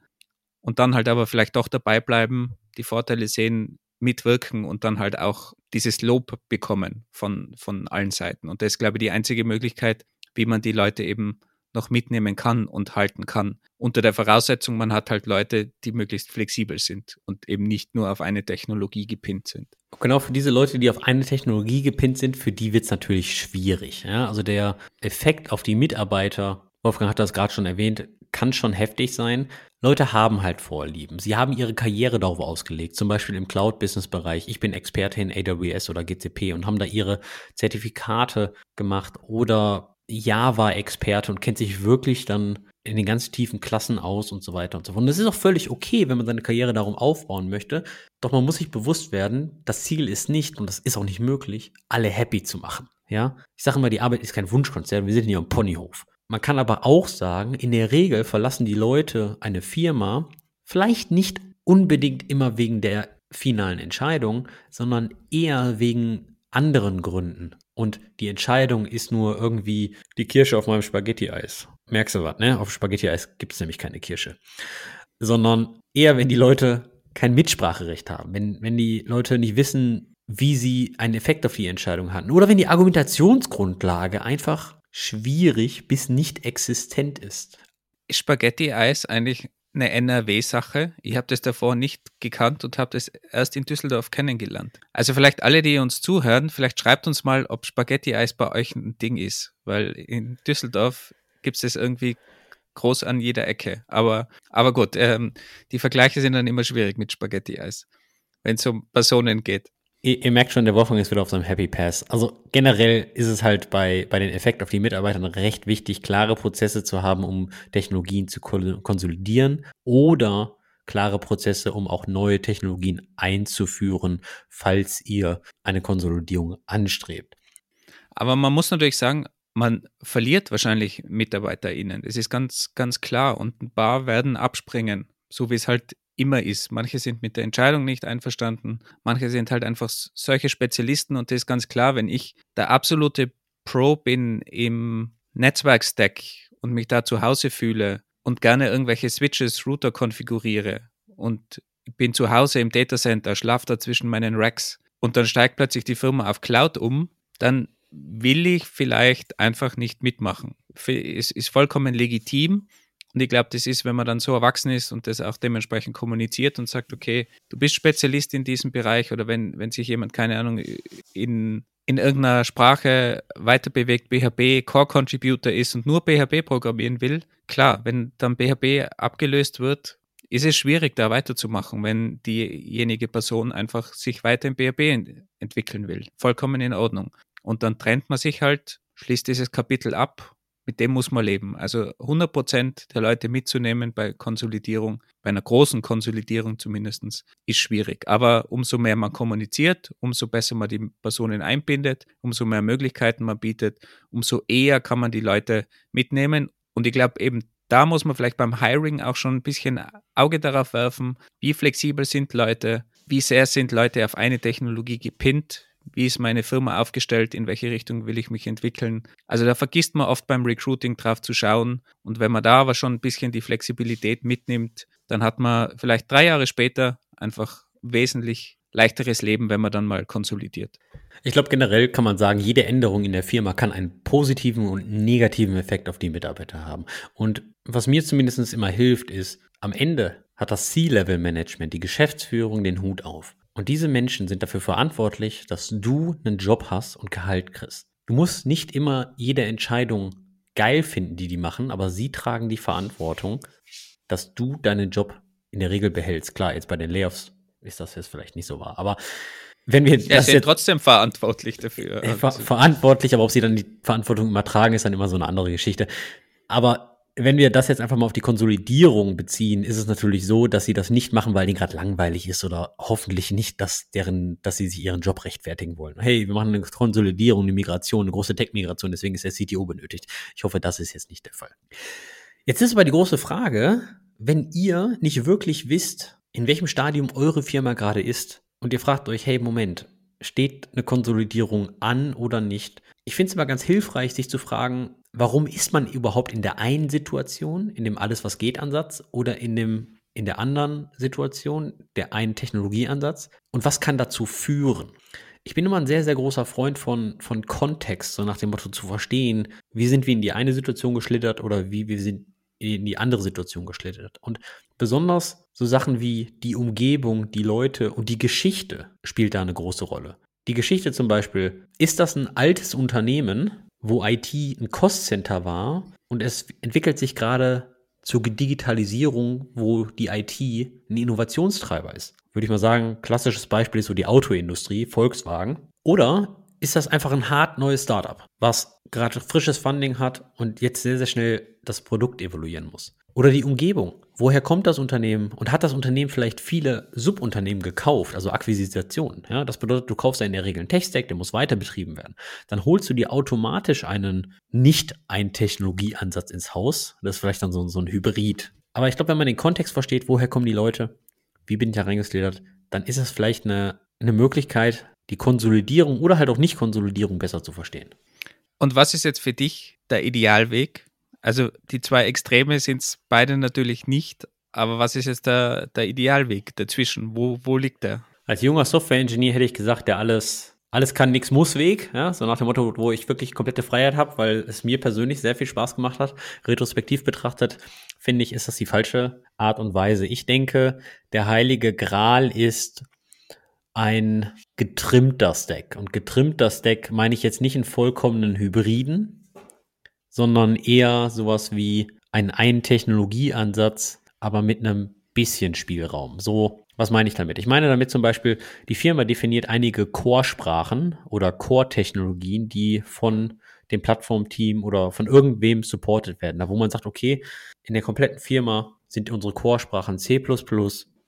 Und dann halt aber vielleicht doch dabei bleiben, die Vorteile sehen, mitwirken und dann halt auch dieses Lob bekommen von, von allen Seiten. Und das ist, glaube ich, die einzige Möglichkeit, wie man die Leute eben noch mitnehmen kann und halten kann. Unter der Voraussetzung, man hat halt Leute, die möglichst flexibel sind und eben nicht nur auf eine Technologie gepinnt sind. Genau für diese Leute, die auf eine Technologie gepinnt sind, für die wird es natürlich schwierig. Ja? Also der Effekt auf die Mitarbeiter, Wolfgang hat das gerade schon erwähnt, kann schon heftig sein. Leute haben halt Vorlieben. Sie haben ihre Karriere darauf ausgelegt, zum Beispiel im Cloud-Business-Bereich. Ich bin Experte in AWS oder GCP und haben da ihre Zertifikate gemacht oder Java-Experte und kennt sich wirklich dann in den ganz tiefen Klassen aus und so weiter und so fort. Und das ist auch völlig okay, wenn man seine Karriere darum aufbauen möchte. Doch man muss sich bewusst werden, das Ziel ist nicht, und das ist auch nicht möglich, alle happy zu machen. Ja, ich sage immer, die Arbeit ist kein Wunschkonzert, wir sind hier am Ponyhof. Man kann aber auch sagen, in der Regel verlassen die Leute eine Firma vielleicht nicht unbedingt immer wegen der finalen Entscheidung, sondern eher wegen anderen Gründen. Und die Entscheidung ist nur irgendwie die Kirsche auf meinem Spaghetti-Eis. Merkst du was, ne? Auf Spaghetti-Eis gibt es nämlich keine Kirsche. Sondern eher, wenn die Leute kein Mitspracherecht haben, wenn, wenn die Leute nicht wissen, wie sie einen Effekt auf die Entscheidung hatten. Oder wenn die Argumentationsgrundlage einfach schwierig bis nicht existent ist. Spaghetti-Eis eigentlich eine NRW-Sache. Ich habe das davor nicht gekannt und habe das erst in Düsseldorf kennengelernt. Also vielleicht alle, die uns zuhören, vielleicht schreibt uns mal, ob Spaghetti-Eis bei euch ein Ding ist, weil in Düsseldorf gibt es das irgendwie groß an jeder Ecke. Aber, aber gut, ähm, die Vergleiche sind dann immer schwierig mit Spaghetti-Eis, wenn es um Personen geht ihr, ihr, merkt schon, der Wolfgang ist wieder auf seinem Happy Pass. Also generell ist es halt bei, bei den Effekt auf die Mitarbeiter recht wichtig, klare Prozesse zu haben, um Technologien zu konsolidieren oder klare Prozesse, um auch neue Technologien einzuführen, falls ihr eine Konsolidierung anstrebt. Aber man muss natürlich sagen, man verliert wahrscheinlich MitarbeiterInnen. Das ist ganz, ganz klar. Und ein paar werden abspringen, so wie es halt immer ist. Manche sind mit der Entscheidung nicht einverstanden, manche sind halt einfach solche Spezialisten und das ist ganz klar, wenn ich der absolute Pro bin im Netzwerkstack und mich da zu Hause fühle und gerne irgendwelche Switches, Router konfiguriere und bin zu Hause im Datacenter, schlafe da zwischen meinen Racks und dann steigt plötzlich die Firma auf Cloud um, dann will ich vielleicht einfach nicht mitmachen. Es ist vollkommen legitim, und ich glaube, das ist, wenn man dann so erwachsen ist und das auch dementsprechend kommuniziert und sagt, okay, du bist Spezialist in diesem Bereich oder wenn, wenn sich jemand, keine Ahnung, in, in irgendeiner Sprache weiter bewegt, BHB Core Contributor ist und nur PHP programmieren will, klar, wenn dann PHP abgelöst wird, ist es schwierig, da weiterzumachen, wenn diejenige Person einfach sich weiter in PHP entwickeln will. Vollkommen in Ordnung. Und dann trennt man sich halt, schließt dieses Kapitel ab mit dem muss man leben. Also 100 Prozent der Leute mitzunehmen bei Konsolidierung, bei einer großen Konsolidierung zumindest, ist schwierig. Aber umso mehr man kommuniziert, umso besser man die Personen einbindet, umso mehr Möglichkeiten man bietet, umso eher kann man die Leute mitnehmen. Und ich glaube eben, da muss man vielleicht beim Hiring auch schon ein bisschen Auge darauf werfen, wie flexibel sind Leute, wie sehr sind Leute auf eine Technologie gepinnt, wie ist meine Firma aufgestellt, in welche Richtung will ich mich entwickeln. Also da vergisst man oft beim Recruiting drauf zu schauen. Und wenn man da aber schon ein bisschen die Flexibilität mitnimmt, dann hat man vielleicht drei Jahre später einfach wesentlich leichteres Leben, wenn man dann mal konsolidiert. Ich glaube, generell kann man sagen, jede Änderung in der Firma kann einen positiven und negativen Effekt auf die Mitarbeiter haben. Und was mir zumindest immer hilft, ist, am Ende hat das C-Level-Management, die Geschäftsführung den Hut auf. Und diese Menschen sind dafür verantwortlich, dass du einen Job hast und Gehalt kriegst. Du musst nicht immer jede Entscheidung geil finden, die die machen, aber sie tragen die Verantwortung, dass du deinen Job in der Regel behältst. Klar, jetzt bei den Layoffs ist das jetzt vielleicht nicht so wahr, aber wenn wir ja, das sind jetzt, trotzdem verantwortlich dafür. ver verantwortlich, aber ob sie dann die Verantwortung übertragen, ist dann immer so eine andere Geschichte. Aber wenn wir das jetzt einfach mal auf die Konsolidierung beziehen, ist es natürlich so, dass sie das nicht machen, weil denen gerade langweilig ist oder hoffentlich nicht, dass deren, dass sie sich ihren Job rechtfertigen wollen. Hey, wir machen eine Konsolidierung, eine Migration, eine große Tech-Migration, deswegen ist der CTO benötigt. Ich hoffe, das ist jetzt nicht der Fall. Jetzt ist aber die große Frage, wenn ihr nicht wirklich wisst, in welchem Stadium eure Firma gerade ist und ihr fragt euch, hey, Moment, steht eine Konsolidierung an oder nicht? Ich finde es immer ganz hilfreich, sich zu fragen, warum ist man überhaupt in der einen Situation, in dem alles was geht Ansatz oder in dem in der anderen Situation, der einen Technologieansatz und was kann dazu führen? Ich bin immer ein sehr, sehr großer Freund von, von Kontext, so nach dem Motto zu verstehen, wie sind wir in die eine Situation geschlittert oder wie wir sind in die andere Situation geschlittert. Und besonders so Sachen wie die Umgebung, die Leute und die Geschichte spielt da eine große Rolle. Die Geschichte zum Beispiel, ist das ein altes Unternehmen, wo IT ein Cost-Center war und es entwickelt sich gerade zur Digitalisierung, wo die IT ein Innovationstreiber ist? Würde ich mal sagen, klassisches Beispiel ist so die Autoindustrie, Volkswagen. Oder ist das einfach ein hart neues Startup, was gerade frisches Funding hat und jetzt sehr, sehr schnell das Produkt evaluieren muss? Oder die Umgebung. Woher kommt das Unternehmen? Und hat das Unternehmen vielleicht viele Subunternehmen gekauft, also Akquisitionen? Ja, das bedeutet, du kaufst ja in der Regel einen Tech-Stack, der muss weiter betrieben werden. Dann holst du dir automatisch einen nicht ein Technologieansatz ins Haus. Das ist vielleicht dann so, so ein Hybrid. Aber ich glaube, wenn man den Kontext versteht, woher kommen die Leute, wie bin ich da reingegliedert, dann ist es vielleicht eine, eine Möglichkeit, die Konsolidierung oder halt auch Nicht-Konsolidierung besser zu verstehen. Und was ist jetzt für dich der Idealweg? Also die zwei Extreme sind es beide natürlich nicht, aber was ist jetzt der, der Idealweg dazwischen? Wo, wo liegt der? Als junger Software-Engineer hätte ich gesagt, der alles, alles kann, nichts muss Weg, ja, so nach dem Motto, wo ich wirklich komplette Freiheit habe, weil es mir persönlich sehr viel Spaß gemacht hat. Retrospektiv betrachtet, finde ich, ist das die falsche Art und Weise. Ich denke, der heilige Gral ist ein getrimmter Stack. Und getrimmter Stack meine ich jetzt nicht einen vollkommenen Hybriden, sondern eher sowas wie einen einen Technologieansatz, aber mit einem bisschen Spielraum. So, was meine ich damit? Ich meine damit zum Beispiel, die Firma definiert einige Core-Sprachen oder Core-Technologien, die von dem Plattformteam oder von irgendwem supported werden. Da wo man sagt, okay, in der kompletten Firma sind unsere Core-Sprachen C++,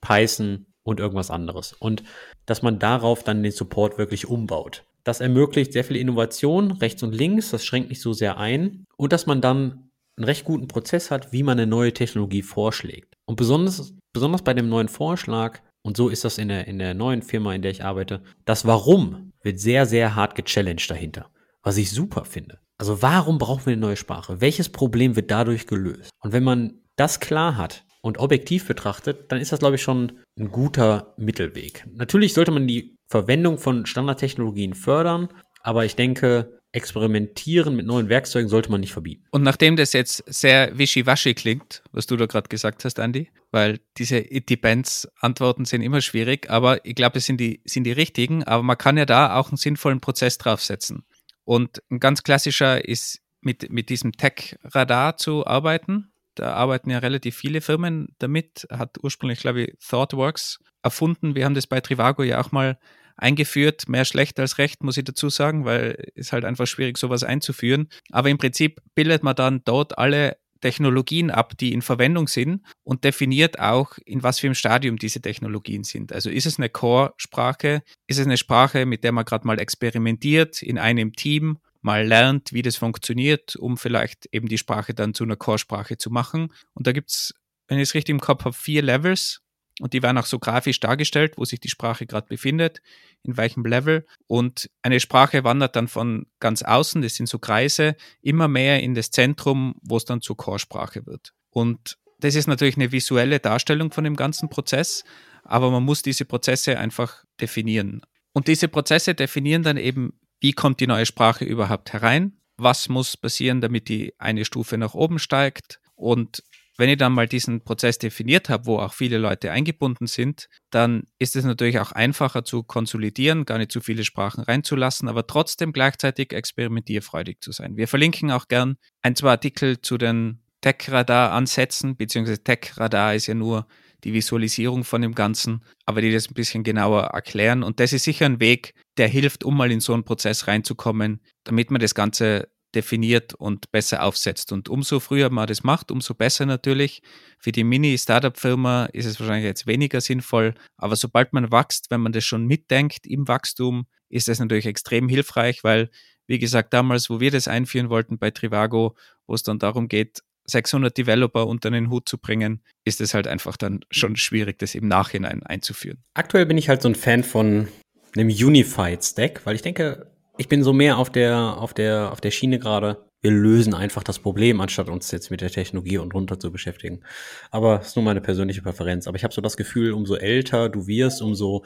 Python und irgendwas anderes. Und dass man darauf dann den Support wirklich umbaut. Das ermöglicht sehr viel Innovation rechts und links, das schränkt nicht so sehr ein und dass man dann einen recht guten Prozess hat, wie man eine neue Technologie vorschlägt. Und besonders, besonders bei dem neuen Vorschlag, und so ist das in der, in der neuen Firma, in der ich arbeite, das Warum wird sehr, sehr hart gechallenged dahinter, was ich super finde. Also warum brauchen wir eine neue Sprache? Welches Problem wird dadurch gelöst? Und wenn man das klar hat, und objektiv betrachtet, dann ist das, glaube ich, schon ein guter Mittelweg. Natürlich sollte man die Verwendung von Standardtechnologien fördern, aber ich denke, experimentieren mit neuen Werkzeugen sollte man nicht verbieten. Und nachdem das jetzt sehr wischiwaschi klingt, was du da gerade gesagt hast, Andy, weil diese It Depends-Antworten sind immer schwierig, aber ich glaube, es sind die, sind die richtigen, aber man kann ja da auch einen sinnvollen Prozess draufsetzen. Und ein ganz klassischer ist, mit, mit diesem Tech-Radar zu arbeiten. Da arbeiten ja relativ viele Firmen damit, hat ursprünglich, glaube ich, ThoughtWorks erfunden. Wir haben das bei Trivago ja auch mal eingeführt. Mehr schlecht als recht, muss ich dazu sagen, weil es halt einfach schwierig, sowas einzuführen. Aber im Prinzip bildet man dann dort alle Technologien ab, die in Verwendung sind und definiert auch, in was für einem Stadium diese Technologien sind. Also ist es eine Core-Sprache? Ist es eine Sprache, mit der man gerade mal experimentiert in einem Team? Mal lernt, wie das funktioniert, um vielleicht eben die Sprache dann zu einer Core-Sprache zu machen. Und da gibt es, wenn ich es richtig im Kopf habe, vier Levels und die werden auch so grafisch dargestellt, wo sich die Sprache gerade befindet, in welchem Level. Und eine Sprache wandert dann von ganz außen, das sind so Kreise, immer mehr in das Zentrum, wo es dann zur Core-Sprache wird. Und das ist natürlich eine visuelle Darstellung von dem ganzen Prozess, aber man muss diese Prozesse einfach definieren. Und diese Prozesse definieren dann eben wie kommt die neue Sprache überhaupt herein, was muss passieren, damit die eine Stufe nach oben steigt und wenn ich dann mal diesen Prozess definiert habe, wo auch viele Leute eingebunden sind, dann ist es natürlich auch einfacher zu konsolidieren, gar nicht zu viele Sprachen reinzulassen, aber trotzdem gleichzeitig experimentierfreudig zu sein. Wir verlinken auch gern ein, zwei Artikel zu den Tech-Radar-Ansätzen, beziehungsweise Tech-Radar ist ja nur die Visualisierung von dem Ganzen, aber die das ein bisschen genauer erklären. Und das ist sicher ein Weg, der hilft, um mal in so einen Prozess reinzukommen, damit man das Ganze definiert und besser aufsetzt. Und umso früher man das macht, umso besser natürlich. Für die Mini-Startup-Firma ist es wahrscheinlich jetzt weniger sinnvoll, aber sobald man wächst, wenn man das schon mitdenkt im Wachstum, ist das natürlich extrem hilfreich, weil, wie gesagt, damals, wo wir das einführen wollten bei Trivago, wo es dann darum geht, 600 Developer unter den Hut zu bringen, ist es halt einfach dann schon schwierig, das im Nachhinein einzuführen. Aktuell bin ich halt so ein Fan von einem Unified Stack, weil ich denke, ich bin so mehr auf der, auf der, auf der Schiene gerade. Wir lösen einfach das Problem, anstatt uns jetzt mit der Technologie und runter zu beschäftigen. Aber ist nur meine persönliche Präferenz. Aber ich habe so das Gefühl, umso älter du wirst, umso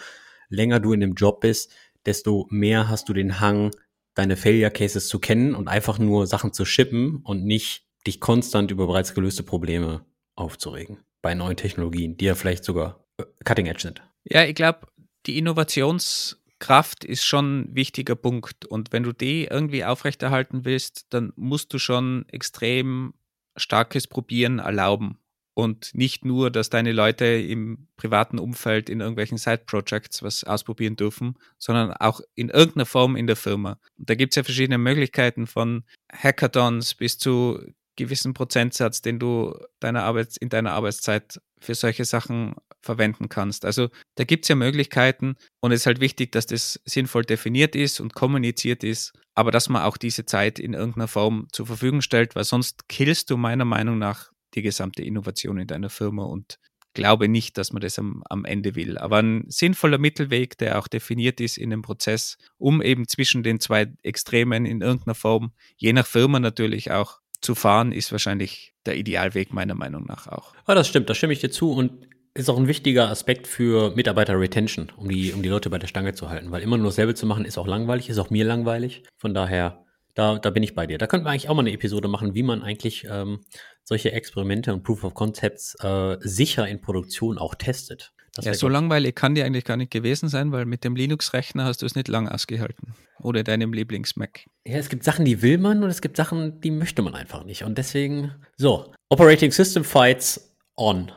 länger du in dem Job bist, desto mehr hast du den Hang, deine Failure Cases zu kennen und einfach nur Sachen zu shippen und nicht dich konstant über bereits gelöste Probleme aufzuregen. Bei neuen Technologien, die ja vielleicht sogar äh, cutting edge sind. Ja, ich glaube, die Innovationskraft ist schon ein wichtiger Punkt. Und wenn du die irgendwie aufrechterhalten willst, dann musst du schon extrem starkes Probieren erlauben und nicht nur, dass deine Leute im privaten Umfeld in irgendwelchen Side-Projects was ausprobieren dürfen, sondern auch in irgendeiner Form in der Firma. Und da gibt es ja verschiedene Möglichkeiten von Hackathons bis zu gewissen Prozentsatz, den du deiner Arbeits in deiner Arbeitszeit für solche Sachen verwenden kannst. Also da gibt es ja Möglichkeiten und es ist halt wichtig, dass das sinnvoll definiert ist und kommuniziert ist, aber dass man auch diese Zeit in irgendeiner Form zur Verfügung stellt, weil sonst killst du meiner Meinung nach die gesamte Innovation in deiner Firma und glaube nicht, dass man das am, am Ende will. Aber ein sinnvoller Mittelweg, der auch definiert ist in dem Prozess, um eben zwischen den zwei Extremen in irgendeiner Form, je nach Firma natürlich auch, zu fahren, ist wahrscheinlich der Idealweg meiner Meinung nach auch. Ja, das stimmt, da stimme ich dir zu und ist auch ein wichtiger Aspekt für Mitarbeiter-Retention, um die, um die Leute bei der Stange zu halten, weil immer nur dasselbe zu machen ist auch langweilig, ist auch mir langweilig. Von daher da, da bin ich bei dir. Da könnten wir eigentlich auch mal eine Episode machen, wie man eigentlich ähm, solche Experimente und Proof of Concepts äh, sicher in Produktion auch testet. Ja, so langweilig kann die eigentlich gar nicht gewesen sein, weil mit dem Linux-Rechner hast du es nicht lang ausgehalten. Oder deinem Lieblings-Mac. Ja, es gibt Sachen, die will man und es gibt Sachen, die möchte man einfach nicht. Und deswegen, so, Operating System Fights on.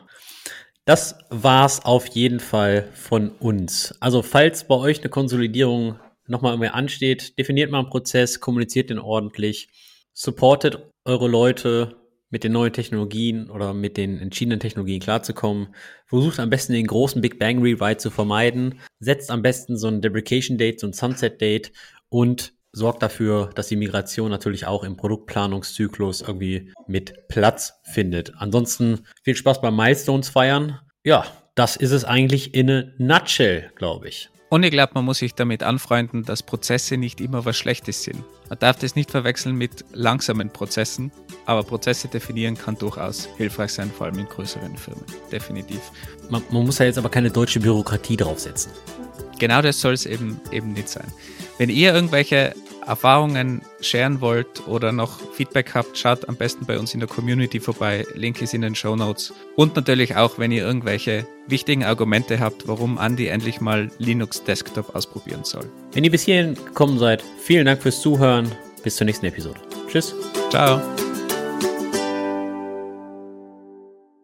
Das war's auf jeden Fall von uns. Also, falls bei euch eine Konsolidierung nochmal irgendwie ansteht, definiert mal einen Prozess, kommuniziert den ordentlich, supportet eure Leute mit den neuen Technologien oder mit den entschiedenen Technologien klarzukommen. Versucht am besten den großen Big Bang Rewrite zu vermeiden. Setzt am besten so ein Deprecation Date, so ein Sunset Date und sorgt dafür, dass die Migration natürlich auch im Produktplanungszyklus irgendwie mit Platz findet. Ansonsten viel Spaß beim Milestones feiern. Ja, das ist es eigentlich in a nutshell, glaube ich. Und ich glaube, man muss sich damit anfreunden, dass Prozesse nicht immer was Schlechtes sind. Man darf das nicht verwechseln mit langsamen Prozessen, aber Prozesse definieren kann durchaus hilfreich sein, vor allem in größeren Firmen. Definitiv. Man, man muss ja jetzt aber keine deutsche Bürokratie draufsetzen. Genau das soll es eben, eben nicht sein. Wenn ihr irgendwelche Erfahrungen sharen wollt oder noch Feedback habt, schaut am besten bei uns in der Community vorbei. Link ist in den Show Notes. Und natürlich auch, wenn ihr irgendwelche wichtigen Argumente habt, warum Andy endlich mal Linux Desktop ausprobieren soll. Wenn ihr bis hierhin gekommen seid, vielen Dank fürs Zuhören. Bis zur nächsten Episode. Tschüss. Ciao.